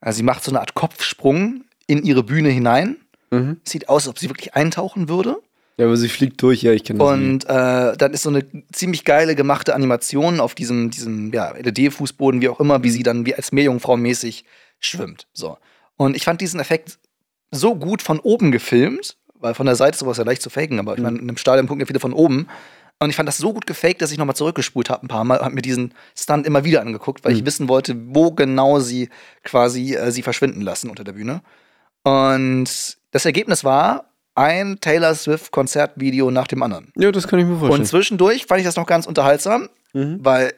[SPEAKER 1] Also sie macht so eine Art Kopfsprung in ihre Bühne hinein.
[SPEAKER 2] Mhm.
[SPEAKER 1] Sieht aus, als ob sie wirklich eintauchen würde.
[SPEAKER 2] Ja, aber sie fliegt durch, ja, ich kenne das.
[SPEAKER 1] Und äh, dann ist so eine ziemlich geile gemachte Animation auf diesem, diesem ja, LED-Fußboden, wie auch immer, wie sie dann wie als Meerjungfrau mäßig schwimmt. So. Und ich fand diesen Effekt so gut von oben gefilmt, weil von der Seite ist sowas ja leicht zu faken, aber ich meine, in einem Stadion gucken ja viele von oben. Und ich fand das so gut gefaked, dass ich nochmal zurückgespult habe ein paar Mal, habe mir diesen Stunt immer wieder angeguckt, weil ich wissen wollte, wo genau sie quasi äh, sie verschwinden lassen unter der Bühne. Und das Ergebnis war ein Taylor Swift Konzertvideo nach dem anderen.
[SPEAKER 2] Ja, das kann ich mir vorstellen.
[SPEAKER 1] Und zwischendurch fand ich das noch ganz unterhaltsam,
[SPEAKER 2] Mhm.
[SPEAKER 1] weil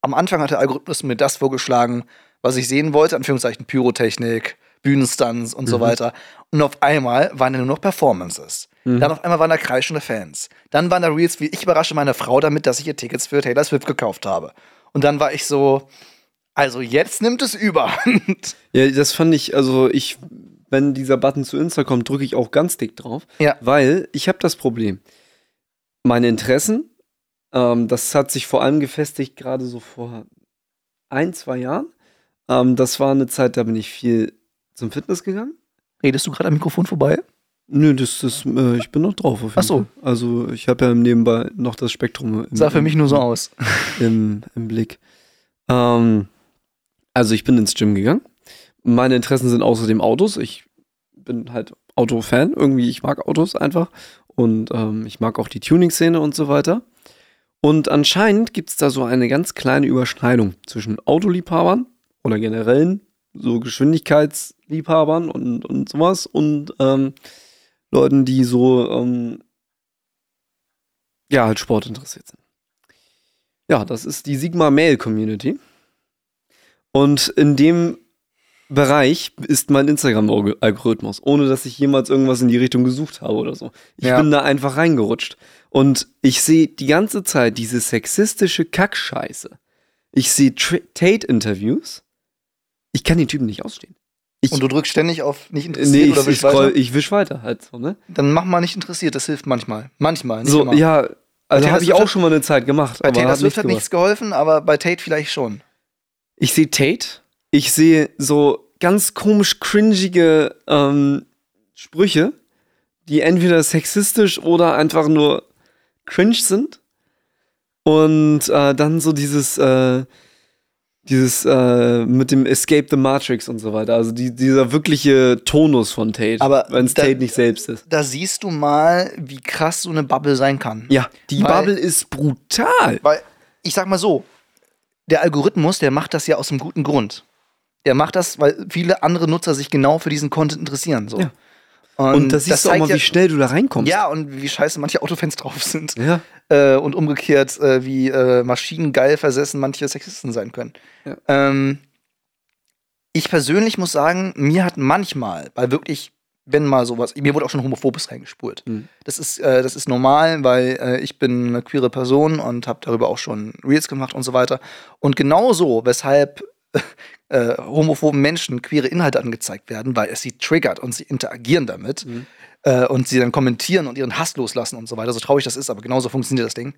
[SPEAKER 1] am Anfang hat der Algorithmus mir das vorgeschlagen, was ich sehen wollte, Anführungszeichen Pyrotechnik, Bühnenstunts und so weiter. Und auf einmal waren da nur noch Performances. Dann auf einmal waren da kreischende Fans. Dann waren da Reels wie, ich überrasche meine Frau damit, dass ich ihr Tickets für Taylor Swift gekauft habe. Und dann war ich so, also jetzt nimmt es überhand.
[SPEAKER 2] Ja, das fand ich, also ich, wenn dieser Button zu Insta kommt, drücke ich auch ganz dick drauf.
[SPEAKER 1] Ja.
[SPEAKER 2] Weil ich habe das Problem. Meine Interessen, ähm, das hat sich vor allem gefestigt, gerade so vor ein, zwei Jahren. Ähm, das war eine Zeit, da bin ich viel zum Fitness gegangen.
[SPEAKER 1] Redest du gerade am Mikrofon vorbei?
[SPEAKER 2] Nö, das, das, äh, ich bin noch drauf auf
[SPEAKER 1] Ach so.
[SPEAKER 2] Fall. Also ich habe ja nebenbei noch das Spektrum im,
[SPEAKER 1] Sah für mich nur so aus.
[SPEAKER 2] im, im Blick. Ähm, also ich bin ins Gym gegangen. Meine Interessen sind außerdem Autos. Ich bin halt Autofan. Irgendwie, ich mag Autos einfach. Und ähm, ich mag auch die Tuning-Szene und so weiter. Und anscheinend gibt es da so eine ganz kleine Überschneidung zwischen Autoliebhabern oder generellen so Geschwindigkeitsliebhabern und, und sowas und ähm, Leuten, die so ähm, ja halt Sport interessiert sind. Ja, das ist die Sigma Male Community. Und in dem Bereich ist mein Instagram-Algorithmus, ohne dass ich jemals irgendwas in die Richtung gesucht habe oder so. Ich
[SPEAKER 1] Ja.
[SPEAKER 2] bin da einfach reingerutscht. Und ich sehe die ganze Zeit diese sexistische Kackscheiße. Ich sehe Tate-Interviews. Ich kann den Typen nicht ausstehen. Ich,
[SPEAKER 1] Und du drückst ständig auf nicht
[SPEAKER 2] nee,
[SPEAKER 1] interessiert
[SPEAKER 2] ich,
[SPEAKER 1] oder
[SPEAKER 2] ich,
[SPEAKER 1] wisch
[SPEAKER 2] scroll,
[SPEAKER 1] weiter?
[SPEAKER 2] ich wisch weiter halt so, ne?
[SPEAKER 1] Dann mach mal nicht interessiert, das hilft manchmal. Manchmal,
[SPEAKER 2] So,
[SPEAKER 1] immer.
[SPEAKER 2] ja, also habe ich auch
[SPEAKER 1] hat-
[SPEAKER 2] schon mal eine Zeit gemacht.
[SPEAKER 1] Bei
[SPEAKER 2] aber
[SPEAKER 1] Taylor
[SPEAKER 2] hat
[SPEAKER 1] Swift hat
[SPEAKER 2] gebracht.
[SPEAKER 1] nichts geholfen, aber bei Tate vielleicht schon.
[SPEAKER 2] Ich sehe Tate. Ich sehe so ganz komisch cringige ähm, Sprüche, die entweder sexistisch oder einfach nur cringe sind. Und äh, dann so dieses, äh, dieses äh, mit dem Escape the Matrix und so weiter. Also die, dieser wirkliche Tonus von Tate,
[SPEAKER 1] Aber
[SPEAKER 2] wenn es Tate nicht selbst ist.
[SPEAKER 1] Da siehst du mal, wie krass so eine Bubble sein kann.
[SPEAKER 2] Ja, die
[SPEAKER 1] Weil-
[SPEAKER 2] Bubble ist brutal.
[SPEAKER 1] Weil, ich sag mal so, der Algorithmus, der macht das ja aus einem guten Grund. Der macht das, weil viele andere Nutzer sich genau für diesen Content interessieren. So.
[SPEAKER 2] Ja. Und, da siehst du auch mal,
[SPEAKER 1] ja,
[SPEAKER 2] wie schnell du da reinkommst.
[SPEAKER 1] Ja, und wie scheiße manche Autofans drauf sind.
[SPEAKER 2] Ja.
[SPEAKER 1] Äh, und umgekehrt, äh, wie äh, maschinengeil versessen manche Sexisten sein können.
[SPEAKER 2] Ja.
[SPEAKER 1] Ähm, ich persönlich muss sagen, mir hat manchmal, weil wirklich, wenn mal sowas, mir wurde auch schon Homophobes reingespult.
[SPEAKER 2] Mhm.
[SPEAKER 1] Das ist, äh, das ist normal, weil äh, ich bin eine queere Person und habe darüber auch schon Reels gemacht und so weiter. Und genau so, weshalb äh, homophoben Menschen queere Inhalte angezeigt werden, weil es sie triggert und sie interagieren damit
[SPEAKER 2] Mhm.
[SPEAKER 1] äh, und sie dann kommentieren und ihren Hass loslassen und so weiter. So traurig das ist, aber genauso funktioniert das Ding.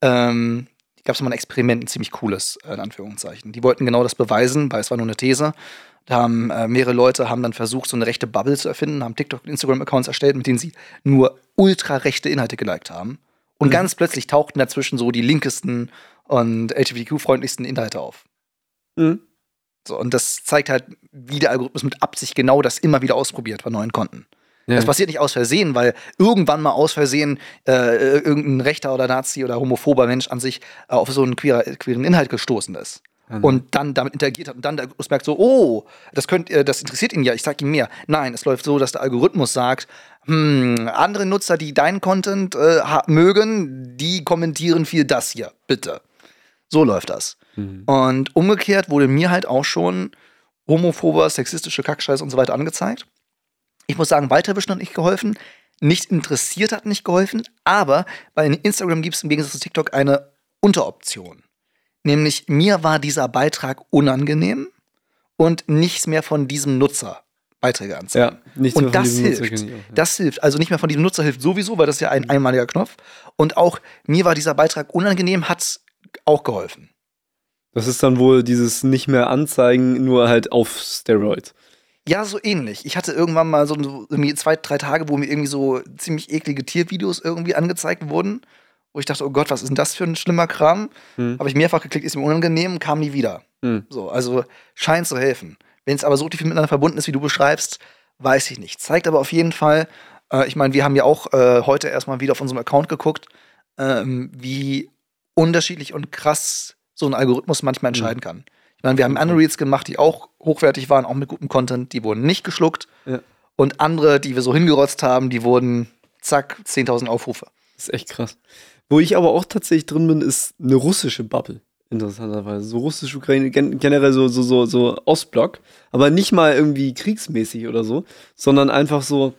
[SPEAKER 1] ähm, gab es mal ein Experiment, ein ziemlich cooles, äh, in Anführungszeichen. Die wollten genau das beweisen, weil es war nur eine These. Da haben äh, mehrere Leute haben dann versucht, so eine rechte Bubble zu erfinden, haben TikTok und Instagram-Accounts erstellt, mit denen sie nur ultra rechte Inhalte geliked haben. Und
[SPEAKER 2] Mhm.
[SPEAKER 1] ganz plötzlich tauchten dazwischen so die linkesten und LGBTQ-freundlichsten Inhalte auf.
[SPEAKER 2] Mhm.
[SPEAKER 1] So, und das zeigt halt, wie der Algorithmus mit Absicht genau das immer wieder ausprobiert bei neuen Konten.
[SPEAKER 2] Ja.
[SPEAKER 1] Das passiert nicht aus Versehen, weil irgendwann mal aus Versehen äh, irgendein rechter oder Nazi oder homophober Mensch an sich äh, auf so einen queer, queeren Inhalt gestoßen ist.
[SPEAKER 2] Mhm.
[SPEAKER 1] Und dann damit interagiert hat und dann der Algorithmus merkt so, oh, das, könnt, äh, das interessiert ihn ja, ich sag ihm mehr. Nein, es läuft so, dass der Algorithmus sagt, hm, andere Nutzer, die deinen Content äh, mögen, die kommentieren viel das hier, bitte. So läuft das.
[SPEAKER 2] Mhm.
[SPEAKER 1] Und umgekehrt wurde mir halt auch schon homophober, sexistische Kackscheiße und so weiter angezeigt. Ich muss sagen, weiterwischen hat nicht geholfen. Nicht interessiert hat nicht geholfen. Aber bei Instagram gibt es im Gegensatz zu TikTok eine Unteroption. Nämlich, mir war dieser Beitrag unangenehm und nichts mehr von diesem Nutzer Beiträge anzeigen.
[SPEAKER 2] Ja,
[SPEAKER 1] Und das hilft.
[SPEAKER 2] auch, ja.
[SPEAKER 1] Das hilft. Also nicht mehr von diesem Nutzer hilft sowieso, weil das ist ja ein einmaliger Knopf. Und auch mir war dieser Beitrag unangenehm, hat auch geholfen.
[SPEAKER 2] Das ist dann wohl dieses nicht mehr anzeigen, nur halt auf Steroid.
[SPEAKER 1] Ja, so ähnlich. Ich hatte irgendwann mal so irgendwie zwei, drei Tage, wo mir irgendwie so ziemlich eklige Tiervideos irgendwie angezeigt wurden, wo ich dachte, oh Gott, was ist denn das für ein schlimmer Kram?
[SPEAKER 2] Hm.
[SPEAKER 1] Habe ich mehrfach geklickt, ist mir unangenehm, kam nie wieder.
[SPEAKER 2] Hm.
[SPEAKER 1] So, also scheint zu helfen. Wenn es aber so tief miteinander verbunden ist, wie du beschreibst, weiß ich nicht. Zeigt aber auf jeden Fall, äh, ich meine, wir haben ja auch äh, heute erstmal wieder auf unserem Account geguckt, ähm, wie unterschiedlich und krass so ein Algorithmus manchmal entscheiden kann. Ich meine, wir haben Unreels gemacht, die auch hochwertig waren, auch mit gutem Content, die wurden nicht geschluckt.
[SPEAKER 2] Ja.
[SPEAKER 1] Und andere, die wir so hingerotzt haben, die wurden, zack, 10.000 Aufrufe.
[SPEAKER 2] Das ist echt krass. Wo ich aber auch tatsächlich drin bin, ist eine russische Bubble. Interessanterweise. So russisch, Ukraine, gen generell so, so, so, so Ostblock. Aber nicht mal irgendwie kriegsmäßig oder so, sondern einfach so,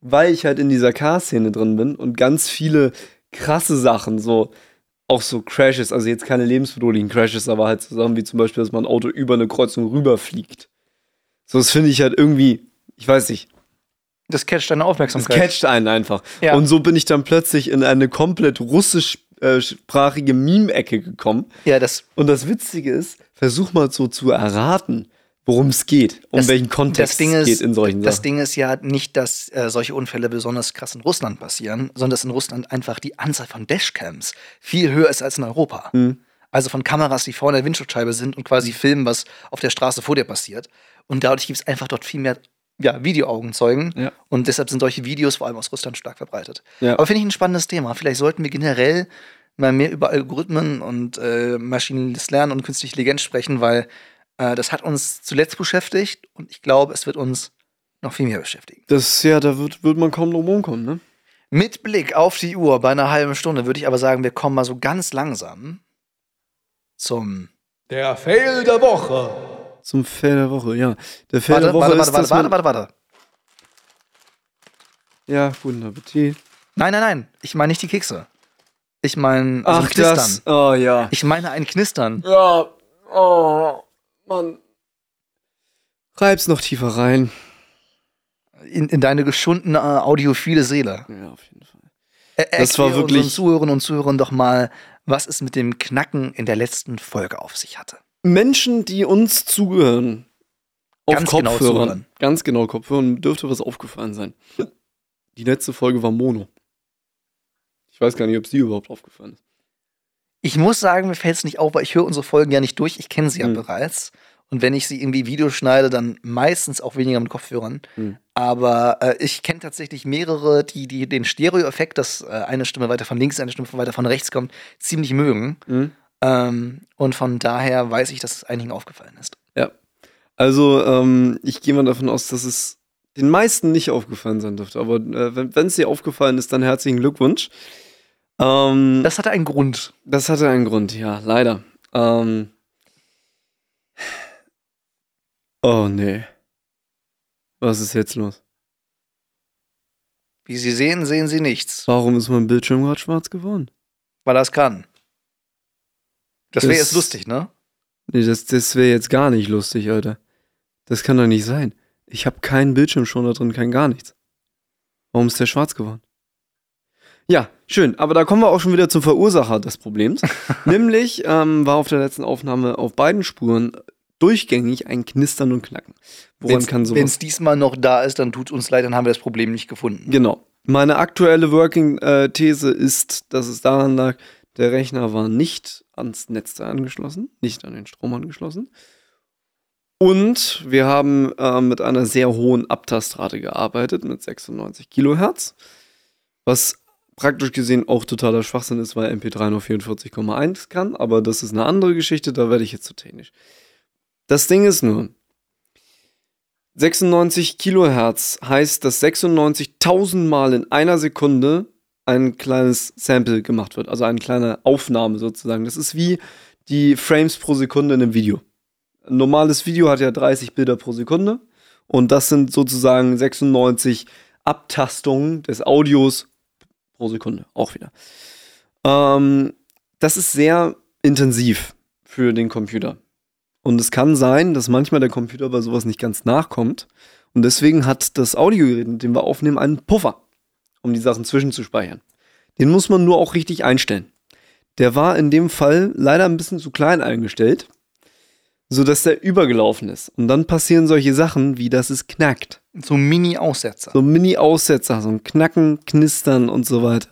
[SPEAKER 2] weil ich halt in dieser Car-Szene drin bin und ganz viele krasse Sachen, so auch so Crashes, also jetzt keine lebensbedrohlichen Crashes, aber halt so Sachen wie zum Beispiel, dass man ein Auto über eine Kreuzung rüberfliegt. So, das finde ich halt irgendwie, ich weiß nicht,
[SPEAKER 1] Das catcht deine
[SPEAKER 2] das
[SPEAKER 1] Aufmerksamkeit.
[SPEAKER 2] catcht einen einfach.
[SPEAKER 1] Ja.
[SPEAKER 2] Und so bin ich dann plötzlich in eine komplett russischsprachige Meme-Ecke gekommen.
[SPEAKER 1] ja, das,
[SPEAKER 2] Und das Witzige ist, versuch mal so zu erraten, worum es geht, um
[SPEAKER 1] Das-
[SPEAKER 2] welchen Kontext
[SPEAKER 1] das
[SPEAKER 2] es geht in solchen
[SPEAKER 1] das
[SPEAKER 2] Sachen.
[SPEAKER 1] Ding ist ja nicht, dass äh, solche Unfälle besonders krass in Russland passieren, sondern dass in Russland einfach die Anzahl von Dashcams viel höher ist als in Europa.
[SPEAKER 2] Mhm.
[SPEAKER 1] Also von Kameras, die vorne der Windschutzscheibe sind und quasi filmen, was auf der Straße vor dir passiert. Und dadurch gibt es einfach dort viel mehr ja, Videoaugenzeugen.
[SPEAKER 2] Ja.
[SPEAKER 1] Und deshalb sind solche Videos vor allem aus Russland stark verbreitet.
[SPEAKER 2] Ja.
[SPEAKER 1] Aber finde ich ein spannendes Thema. Vielleicht sollten wir generell mal mehr über Algorithmen und äh, maschinelles Lernen und künstliche Intelligenz sprechen, weil das hat uns zuletzt beschäftigt und ich glaube, es wird uns noch viel mehr beschäftigen.
[SPEAKER 2] Das, ja, da wird, wird man kaum drum rumkommen, ne?
[SPEAKER 1] Mit Blick auf die Uhr bei einer halben Stunde würde ich aber sagen, wir kommen mal so ganz langsam zum.
[SPEAKER 3] Der Fail der Woche.
[SPEAKER 2] Zum Fail der Woche, ja. Der Fail
[SPEAKER 1] Warte,
[SPEAKER 2] der Woche
[SPEAKER 1] warte,
[SPEAKER 2] ist,
[SPEAKER 1] warte, warte, warte, warte, warte.
[SPEAKER 2] Ja, guten Appetit.
[SPEAKER 1] Nein, nein, nein. Ich meine nicht die Kekse. Ich meine also ein
[SPEAKER 2] Ach,
[SPEAKER 1] Knistern.
[SPEAKER 2] das. Oh, ja.
[SPEAKER 1] Ich meine ein Knistern.
[SPEAKER 2] Ja. Oh, Mann. Reib's noch tiefer rein.
[SPEAKER 1] In, in deine geschundene äh, audiophile Seele.
[SPEAKER 2] Ja, auf jeden Fall.
[SPEAKER 1] Er,
[SPEAKER 2] Das war wirklich-
[SPEAKER 1] unseren Zuhörern und Zuhörern doch mal, was es mit dem Knacken in der letzten Folge auf sich hatte.
[SPEAKER 2] Menschen, die uns zugehören, auf
[SPEAKER 1] Ganz genau
[SPEAKER 2] Kopfhörern,
[SPEAKER 1] zuhören.
[SPEAKER 2] ganz genau Kopfhörern, dürfte was aufgefallen sein. Die letzte Folge war Mono. Ich weiß gar nicht, ob es dir überhaupt aufgefallen ist.
[SPEAKER 1] Ich muss sagen, mir fällt es nicht auf, weil ich höre unsere Folgen ja nicht durch. Ich kenne sie ja
[SPEAKER 2] Hm.
[SPEAKER 1] bereits. Und wenn ich sie irgendwie Videos schneide, dann meistens auch weniger mit Kopfhörern.
[SPEAKER 2] Hm.
[SPEAKER 1] Aber äh, ich kenne tatsächlich mehrere, die, die den Stereo-Effekt, dass äh, eine Stimme weiter von links, eine Stimme weiter von rechts kommt, ziemlich mögen.
[SPEAKER 2] Mhm.
[SPEAKER 1] Ähm, und von daher weiß ich, dass es einigen aufgefallen ist.
[SPEAKER 2] Ja. Also, ähm, ich gehe mal davon aus, dass es den meisten nicht aufgefallen sein dürfte. Aber äh, wenn es dir aufgefallen ist, dann herzlichen Glückwunsch. Ähm,
[SPEAKER 1] Das hatte einen Grund.
[SPEAKER 2] das hatte einen Grund, ja, leider. Ähm, oh, nee. Was ist jetzt los?
[SPEAKER 1] Wie Sie sehen, sehen Sie nichts,
[SPEAKER 2] Warum ist mein Bildschirm gerade schwarz geworden?
[SPEAKER 1] weil er es kann. Das wäre
[SPEAKER 2] Das-
[SPEAKER 1] jetzt lustig, ne?
[SPEAKER 2] Nee, das, das wäre jetzt gar nicht lustig, Alter. Das kann doch nicht sein. Ich habe keinen Bildschirmschoner drin, kein gar nichts. Warum ist der schwarz geworden? Ja, schön. Aber da kommen wir auch schon wieder zum Verursacher des Problems. Nämlich ähm, war auf der letzten Aufnahme auf beiden Spuren durchgängig ein Knistern und Knacken. Woran kann
[SPEAKER 1] Wenn es
[SPEAKER 2] sowas?
[SPEAKER 1] diesmal noch da ist, dann tut uns leid, dann haben wir das Problem nicht gefunden.
[SPEAKER 2] Genau. Meine aktuelle Working-These ist, dass es daran lag, der Rechner war nicht ans Netz angeschlossen, nicht an den Strom angeschlossen. Und wir haben äh, mit einer sehr hohen Abtastrate gearbeitet, mit 96 Kilohertz, was praktisch gesehen auch totaler Schwachsinn ist, weil MP3 nur 44,1 kann, aber das ist eine andere Geschichte, da werde ich jetzt zu technisch. Das Ding ist nur, 96 Kilohertz heißt, dass 96.000 Mal in einer Sekunde ein kleines Sample gemacht wird, also eine kleine Aufnahme sozusagen. Das ist wie die Frames pro Sekunde in einem Video. Ein normales Video hat ja 30 Bilder pro Sekunde und das sind sozusagen 96 Abtastungen des Audios pro Sekunde, auch wieder. Ähm, das ist sehr intensiv für den Computer. Und es kann sein, dass manchmal der Computer bei sowas nicht ganz nachkommt. Und deswegen hat das Audiogerät, mit dem wir aufnehmen, einen Puffer, um die Sachen zwischenzuspeichern. Den muss man nur auch richtig einstellen. Der war in dem Fall leider ein bisschen zu klein eingestellt, sodass der übergelaufen ist. Und dann passieren solche Sachen, wie dass es knackt.
[SPEAKER 1] So Mini-Aussetzer.
[SPEAKER 2] So Mini-Aussetzer, so ein Knacken, Knistern und so weiter.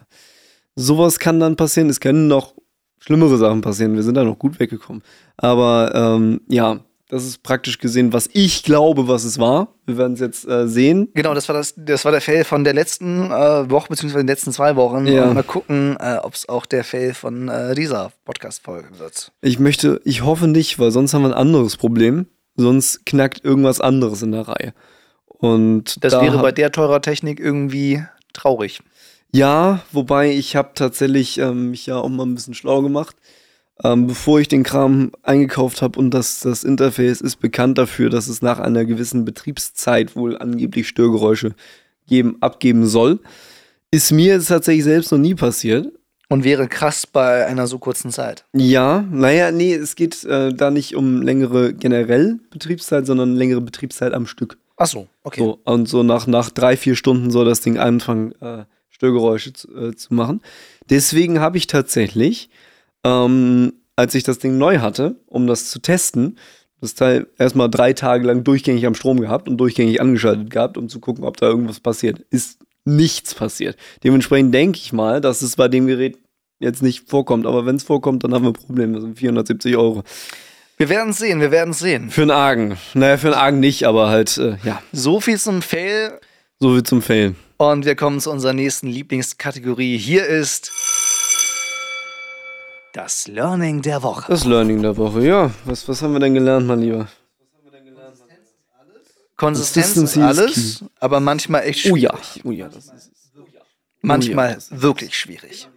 [SPEAKER 2] Sowas kann dann passieren. Es können noch schlimmere Sachen passieren. Wir sind da noch gut weggekommen. Aber ähm, ja, das ist praktisch gesehen, was ich glaube, was es war. Wir werden es jetzt äh, sehen.
[SPEAKER 1] Genau, das war, das, das war der Fail von der letzten äh, Woche, beziehungsweise den letzten zwei Wochen.
[SPEAKER 2] Ja.
[SPEAKER 1] Und mal gucken, äh, ob es auch der Fail von äh, dieser Podcast-Folge wird.
[SPEAKER 2] Ich möchte, ich hoffe nicht, weil sonst haben wir ein anderes Problem. Sonst knackt irgendwas anderes in der Reihe. Und
[SPEAKER 1] Das
[SPEAKER 2] da
[SPEAKER 1] wäre bei der teurer Technik irgendwie traurig.
[SPEAKER 2] Ja, wobei ich habe tatsächlich ähm, mich ja auch mal ein bisschen schlau gemacht. Ähm, bevor ich den Kram eingekauft habe und das, das Interface ist bekannt dafür, dass es nach einer gewissen Betriebszeit wohl angeblich Störgeräusche geben, abgeben soll, ist mir jetzt tatsächlich selbst noch nie passiert.
[SPEAKER 1] Und wäre krass bei einer so kurzen Zeit.
[SPEAKER 2] Ja, naja, nee, es geht äh, da nicht um längere generell Betriebszeit, sondern längere Betriebszeit am Stück.
[SPEAKER 1] Ach so, okay.
[SPEAKER 2] So, und so nach, nach drei, vier Stunden soll das Ding anfangen, äh, Störgeräusche zu, äh, zu machen. Deswegen habe ich tatsächlich, ähm, als ich das Ding neu hatte, um das zu testen, das Teil erstmal drei Tage lang durchgängig am Strom gehabt und durchgängig angeschaltet gehabt, um zu gucken, ob da irgendwas passiert. Ist nichts passiert. Dementsprechend denke ich mal, dass es bei dem Gerät jetzt nicht vorkommt. Aber wenn es vorkommt, dann haben wir Probleme. Das sind 470 Euro.
[SPEAKER 1] Wir werden es sehen, wir werden es sehen.
[SPEAKER 2] Für einen Argen. Naja, für einen Argen nicht, aber halt, äh, ja,
[SPEAKER 1] So viel zum Fail.
[SPEAKER 2] so viel zum Failen.
[SPEAKER 1] Und wir kommen zu unserer nächsten Lieblingskategorie. Hier ist das Learning der Woche.
[SPEAKER 2] Das Learning der Woche, ja. Was, was haben wir denn gelernt, mein Lieber?
[SPEAKER 1] Konsistenz ist alles, aber manchmal echt
[SPEAKER 2] Oh
[SPEAKER 1] schwierig.
[SPEAKER 2] ja, oh ja, das ist
[SPEAKER 1] Manchmal
[SPEAKER 2] Oh ja, das ist-
[SPEAKER 1] wirklich schwierig.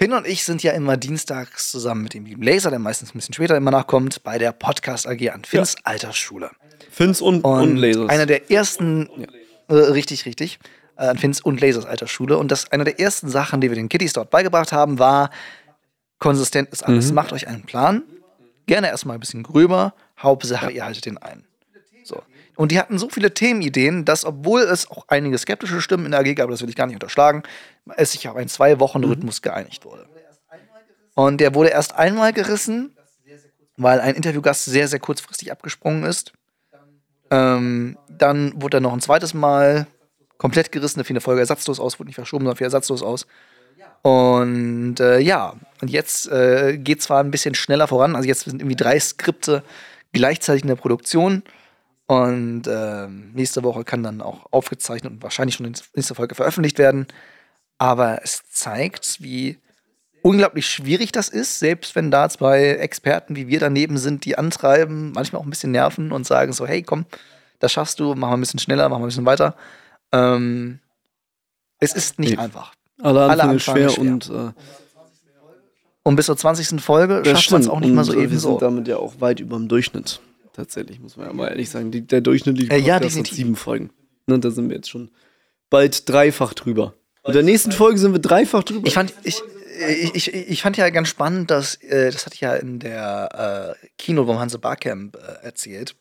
[SPEAKER 1] Finn und ich sind ja immer dienstags zusammen mit dem lieben Laser, der meistens ein bisschen später immer nachkommt, bei der Podcast AG an Finns Altersschule.
[SPEAKER 2] Fins und, und,
[SPEAKER 1] Und
[SPEAKER 2] Lasers.
[SPEAKER 1] einer der ersten, äh, richtig, richtig, äh, an Finns und Lasers Altersschule. Und das eine der ersten Sachen, die wir den Kiddies dort beigebracht haben, war, konsistent ist
[SPEAKER 2] Mhm.
[SPEAKER 1] alles. Macht euch einen Plan. Gerne erstmal ein bisschen gröber. Hauptsache, ihr haltet den ein. Und die hatten so viele Themenideen, dass, obwohl es auch einige skeptische Stimmen in der AG gab, das will ich gar nicht unterschlagen, es sich auf einen Zwei-Wochen-Rhythmus geeinigt wurde. Und der wurde erst einmal gerissen, weil ein Interviewgast sehr, sehr kurzfristig abgesprungen ist. Ähm, dann wurde er noch ein zweites Mal komplett gerissen, da fiel eine Folge ersatzlos aus, wurde nicht verschoben, sondern fiel ersatzlos aus. Und äh, ja, und jetzt äh, geht zwar ein bisschen schneller voran, also jetzt sind irgendwie drei Skripte gleichzeitig in der Produktion. Und ähm, nächste Woche kann dann auch aufgezeichnet und wahrscheinlich schon in nächster Folge veröffentlicht werden. Aber es zeigt, wie unglaublich schwierig das ist, selbst wenn da zwei Experten wie wir daneben sind, die antreiben, manchmal auch ein bisschen nerven und sagen so, hey, komm, das schaffst du, mach mal ein bisschen schneller, mach mal ein bisschen weiter. Ähm, es ist nicht
[SPEAKER 2] Nee.
[SPEAKER 1] einfach.
[SPEAKER 2] Alle
[SPEAKER 1] alle
[SPEAKER 2] Anfänge
[SPEAKER 1] Anfänge
[SPEAKER 2] schwer,
[SPEAKER 1] schwer.
[SPEAKER 2] und äh,
[SPEAKER 1] Und bis zur 20. Folge schafft man es auch nicht mal so
[SPEAKER 2] äh,
[SPEAKER 1] eben
[SPEAKER 2] Wir
[SPEAKER 1] so.
[SPEAKER 2] sind damit ja auch weit über dem Durchschnitt. Tatsächlich, muss man ja mal ehrlich sagen. Die, der durchschnittliche
[SPEAKER 1] Äh, ja,
[SPEAKER 2] Podcast hat sieben Folgen. Ne, da sind wir jetzt schon bald dreifach drüber. Mit der nächsten Folge sind wir dreifach drüber.
[SPEAKER 1] Ich fand, ich, ich, ich, ich fand ja ganz spannend, dass, äh, das hatte ich ja in der äh, Kino vom Hanse Barcamp äh, erzählt,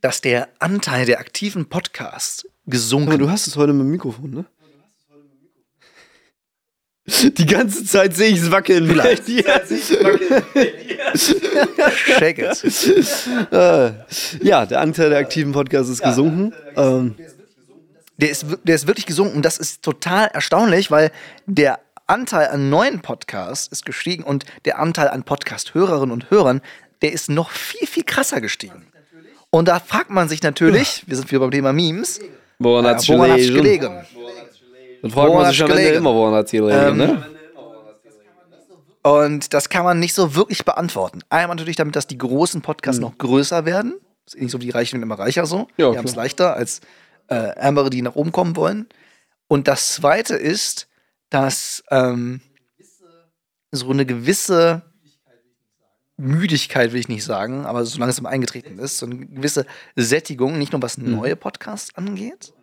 [SPEAKER 1] dass der Anteil der aktiven Podcasts gesunken
[SPEAKER 2] Aber du hast es heute mit dem Mikrofon, ne? Die ganze Zeit sehe ich es wackeln.
[SPEAKER 1] Vielleicht. Shake it.
[SPEAKER 2] Äh, ja, der Anteil der aktiven Podcasts ist gesunken. Ähm,
[SPEAKER 1] Der ist, wir- der ist wirklich gesunken. Das ist total erstaunlich, weil der Anteil an neuen Podcasts ist gestiegen und der Anteil an Podcast-Hörerinnen und Hörern, der ist noch viel, viel krasser gestiegen. Und da fragt man sich natürlich, wir sind wieder beim Thema Memes,
[SPEAKER 2] woran hat's
[SPEAKER 1] woran hat es
[SPEAKER 2] gelegen?
[SPEAKER 1] gelegen?
[SPEAKER 2] Dann fragt man sich am Ende immer, woran hat's gelegen,
[SPEAKER 1] Ähm,
[SPEAKER 2] ne?
[SPEAKER 1] Und das kann man nicht so wirklich beantworten. Einmal natürlich damit, dass die großen Podcasts noch größer werden. Ist nicht so, die Reichen werden immer reicher so.
[SPEAKER 2] Ja,
[SPEAKER 1] die haben es leichter als äh, Ärmere, die nach oben kommen wollen. Und das Zweite ist, dass ähm, so eine gewisse Müdigkeit will ich nicht sagen, aber so langsam eingetreten ist, so eine gewisse Sättigung, nicht nur was neue Podcasts angeht,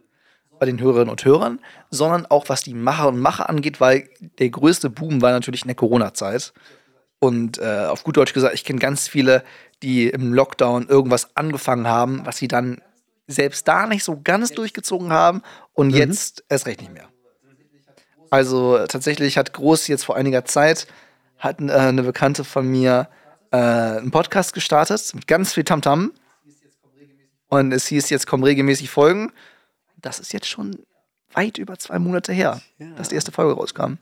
[SPEAKER 1] bei den Hörerinnen und Hörern, sondern auch was die Macher und Macher angeht, weil der größte Boom war natürlich in der Corona-Zeit. Und äh, auf gut Deutsch gesagt, ich kenne ganz viele, die im Lockdown irgendwas angefangen haben, was sie dann selbst da nicht so ganz durchgezogen haben und jetzt erst recht nicht mehr. Also tatsächlich hat Groß jetzt vor einiger Zeit hat äh, eine Bekannte von mir äh, einen Podcast gestartet mit ganz viel Tamtam. Und es hieß jetzt, kommen regelmäßig Folgen. Das ist jetzt schon weit über zwei Monate her, dass die erste Folge rauskam.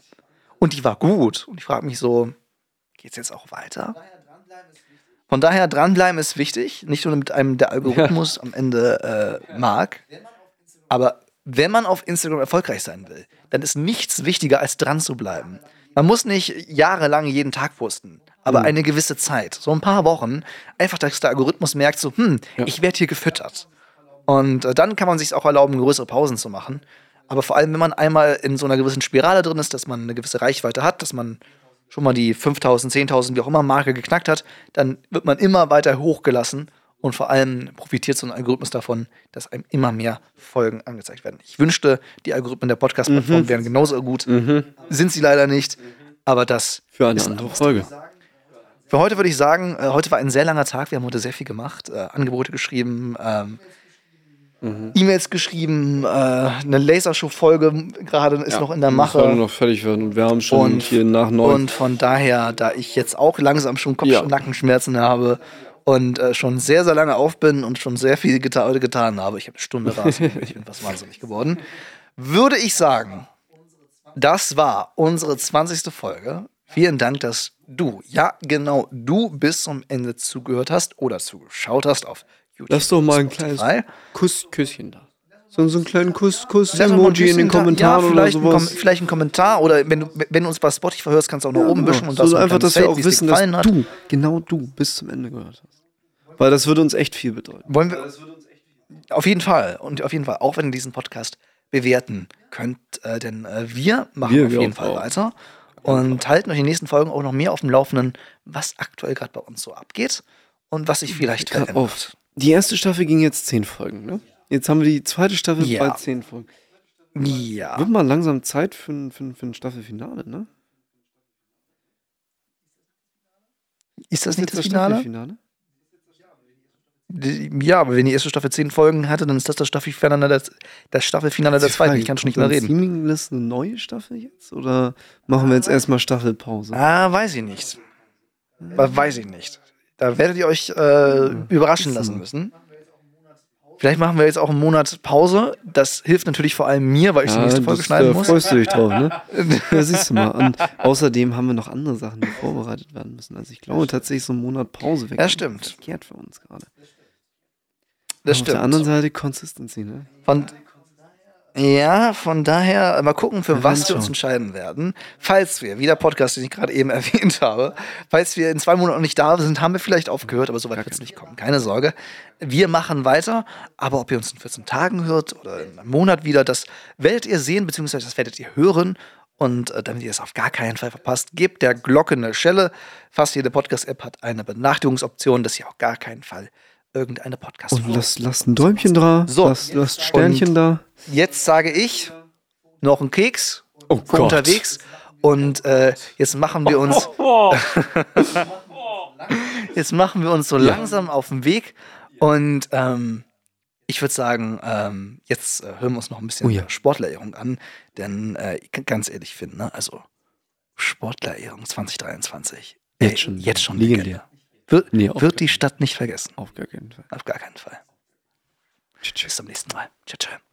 [SPEAKER 1] Und die war gut. Und ich frage mich so, geht's jetzt auch weiter? Von daher, dranbleiben ist wichtig. Nicht nur mit einem der Algorithmus am Ende äh, mag. Aber wenn man auf Instagram erfolgreich sein will, dann ist nichts wichtiger, als dran zu bleiben. Man muss nicht jahrelang jeden Tag posten, aber eine gewisse Zeit, so ein paar Wochen, einfach, dass der Algorithmus merkt, so, hm, ich werde hier gefüttert. Und äh, dann kann man sich auch erlauben, größere Pausen zu machen. Aber vor allem, wenn man einmal in so einer gewissen Spirale drin ist, dass man eine gewisse Reichweite hat, dass man schon mal die 5000, 10.000, wie auch immer Marke geknackt hat, dann wird man immer weiter hochgelassen und vor allem profitiert so ein Algorithmus davon, dass einem immer mehr Folgen angezeigt werden. Ich wünschte, die Algorithmen der Podcast-Plattform wären genauso gut. Sind sie leider nicht. Aber das
[SPEAKER 2] Für eine
[SPEAKER 1] ist ein
[SPEAKER 2] andere Folge.
[SPEAKER 1] für heute würde ich sagen, äh, heute war ein sehr langer Tag. Wir haben heute sehr viel gemacht. Äh, Angebote geschrieben, ähm, E-Mails geschrieben, äh, eine Lasershow-Folge gerade ist noch in der
[SPEAKER 2] Muss heute
[SPEAKER 1] Mache.
[SPEAKER 2] noch fertig werden und wir haben schon
[SPEAKER 1] Und,
[SPEAKER 2] hier nach neun.
[SPEAKER 1] und von daher, da ich jetzt auch langsam schon Kopf-
[SPEAKER 2] Ja.
[SPEAKER 1] und Nackenschmerzen habe und äh, schon sehr, sehr lange auf bin und schon sehr viel geta getan habe, ich habe eine Stunde Rasen, ich bin fast wahnsinnig geworden, würde ich sagen, das war unsere 20. Folge. Vielen Dank, dass du, ja genau, du bis zum Ende zugehört hast oder zugeschaut hast auf YouTube.
[SPEAKER 2] Lass doch mal ein
[SPEAKER 1] Spotify.
[SPEAKER 2] kleines Kuss, Küsschen da. So, so einen kleinen Kuss, Kuss,
[SPEAKER 1] Lass doch mal ein
[SPEAKER 2] Emoji in den Kommentaren
[SPEAKER 1] ja,
[SPEAKER 2] oder
[SPEAKER 1] vielleicht Ein
[SPEAKER 2] sowas.
[SPEAKER 1] vielleicht ein Kommentar oder wenn du, wenn du uns bei Spotify hörst, kannst du auch nach oben wischen und
[SPEAKER 2] so
[SPEAKER 1] das so ein
[SPEAKER 2] einfach, dass wir
[SPEAKER 1] Feld,
[SPEAKER 2] auch
[SPEAKER 1] es dir
[SPEAKER 2] wissen, dass
[SPEAKER 1] hat.
[SPEAKER 2] du, genau du, bis zum Ende gehört hast. Weil das würde uns echt viel bedeuten.
[SPEAKER 1] Wollen wir. Auf jeden Fall. Und auf jeden Fall, auch wenn ihr diesen Podcast bewerten könnt, äh, denn äh, wir machen
[SPEAKER 2] Wir,
[SPEAKER 1] auf
[SPEAKER 2] wir
[SPEAKER 1] jeden
[SPEAKER 2] auch.
[SPEAKER 1] Fall weiter und halten euch in den nächsten Folgen auch noch mehr auf dem Laufenden, was aktuell gerade bei uns so abgeht und was sich vielleicht verändert.
[SPEAKER 2] auf. Die erste Staffel ging jetzt zehn Folgen, ne? Jetzt haben wir die zweite Staffel
[SPEAKER 1] Ja.
[SPEAKER 2] bei zehn Folgen.
[SPEAKER 1] Ja.
[SPEAKER 2] Wird mal langsam Zeit für ein, für für ein Staffelfinale, ne?
[SPEAKER 1] Ist das nicht das
[SPEAKER 2] Jetzt
[SPEAKER 1] Finale?
[SPEAKER 2] Staffelfinale?
[SPEAKER 1] Ja, aber wenn die erste Staffel zehn Folgen hatte, dann ist das das Staffelfinale der, das Staffelfinale der zweiten. Ich kann schon nicht mehr reden.
[SPEAKER 2] Seamless eine neue Staffel jetzt? Oder machen wir jetzt erstmal Staffelpause?
[SPEAKER 1] Ah, weiß ich nicht. Weiß ich nicht. Da werdet ihr euch äh, überraschen lassen müssen. Vielleicht machen wir jetzt auch einen Monat Pause. Das hilft natürlich vor allem mir, weil ich die nächste Folge
[SPEAKER 2] das,
[SPEAKER 1] schneiden
[SPEAKER 2] da
[SPEAKER 1] muss.
[SPEAKER 2] freust du dich drauf, ne? ja, siehst du mal. Und außerdem haben wir noch andere Sachen, die vorbereitet werden müssen. Also ich glaube tatsächlich so einen Monat Pause weg.
[SPEAKER 1] Ja, stimmt.
[SPEAKER 2] Verkehrt für uns gerade.
[SPEAKER 1] Das
[SPEAKER 2] Auf der anderen
[SPEAKER 1] stimmt.
[SPEAKER 2] Seite Consistency, ne?
[SPEAKER 1] Von, ja, von daher mal gucken, für was wir uns entscheiden werden. Falls wir, wie der Podcast, den ich gerade eben erwähnt habe, falls wir in zwei Monaten noch nicht da sind, haben wir vielleicht aufgehört, aber so weit wird es nicht kommen. Keine Sorge. Wir machen weiter, aber ob ihr uns in 14 Tagen hört oder in einem Monat wieder, das werdet ihr sehen, beziehungsweise das werdet ihr hören. Und äh, damit ihr es auf gar keinen Fall verpasst, gebt der Glocke eine Schelle. Fast jede Podcast-App hat eine Benachrichtigungsoption, dass ihr auf gar keinen Fall irgendeine podcast
[SPEAKER 2] Und lasst, lasst ein Däumchen da,
[SPEAKER 1] So.
[SPEAKER 2] lasst, lasst Sternchen
[SPEAKER 1] Und-
[SPEAKER 2] da.
[SPEAKER 1] Jetzt sage ich noch einen Keks
[SPEAKER 2] Oh
[SPEAKER 1] für unterwegs. Und äh, jetzt machen wir uns. jetzt machen wir uns so langsam auf den Weg. Und ähm, ich würde sagen, ähm, jetzt äh, hören wir uns noch ein bisschen
[SPEAKER 2] Oh ja.
[SPEAKER 1] Sportlerierung an. Denn äh, ganz ehrlich finden, ne? also Sportlerehrung 2023.
[SPEAKER 2] Jetzt
[SPEAKER 1] Ey,
[SPEAKER 2] schon.
[SPEAKER 1] Jetzt schon
[SPEAKER 2] Legendär.
[SPEAKER 1] Legende. Wird,
[SPEAKER 2] Nee,
[SPEAKER 1] wird die Stadt nicht vergessen.
[SPEAKER 2] Auf gar keinen Fall.
[SPEAKER 1] Auf gar keinen Fall.
[SPEAKER 2] Tschüss.
[SPEAKER 1] Bis zum nächsten Mal. Ciao, ciao.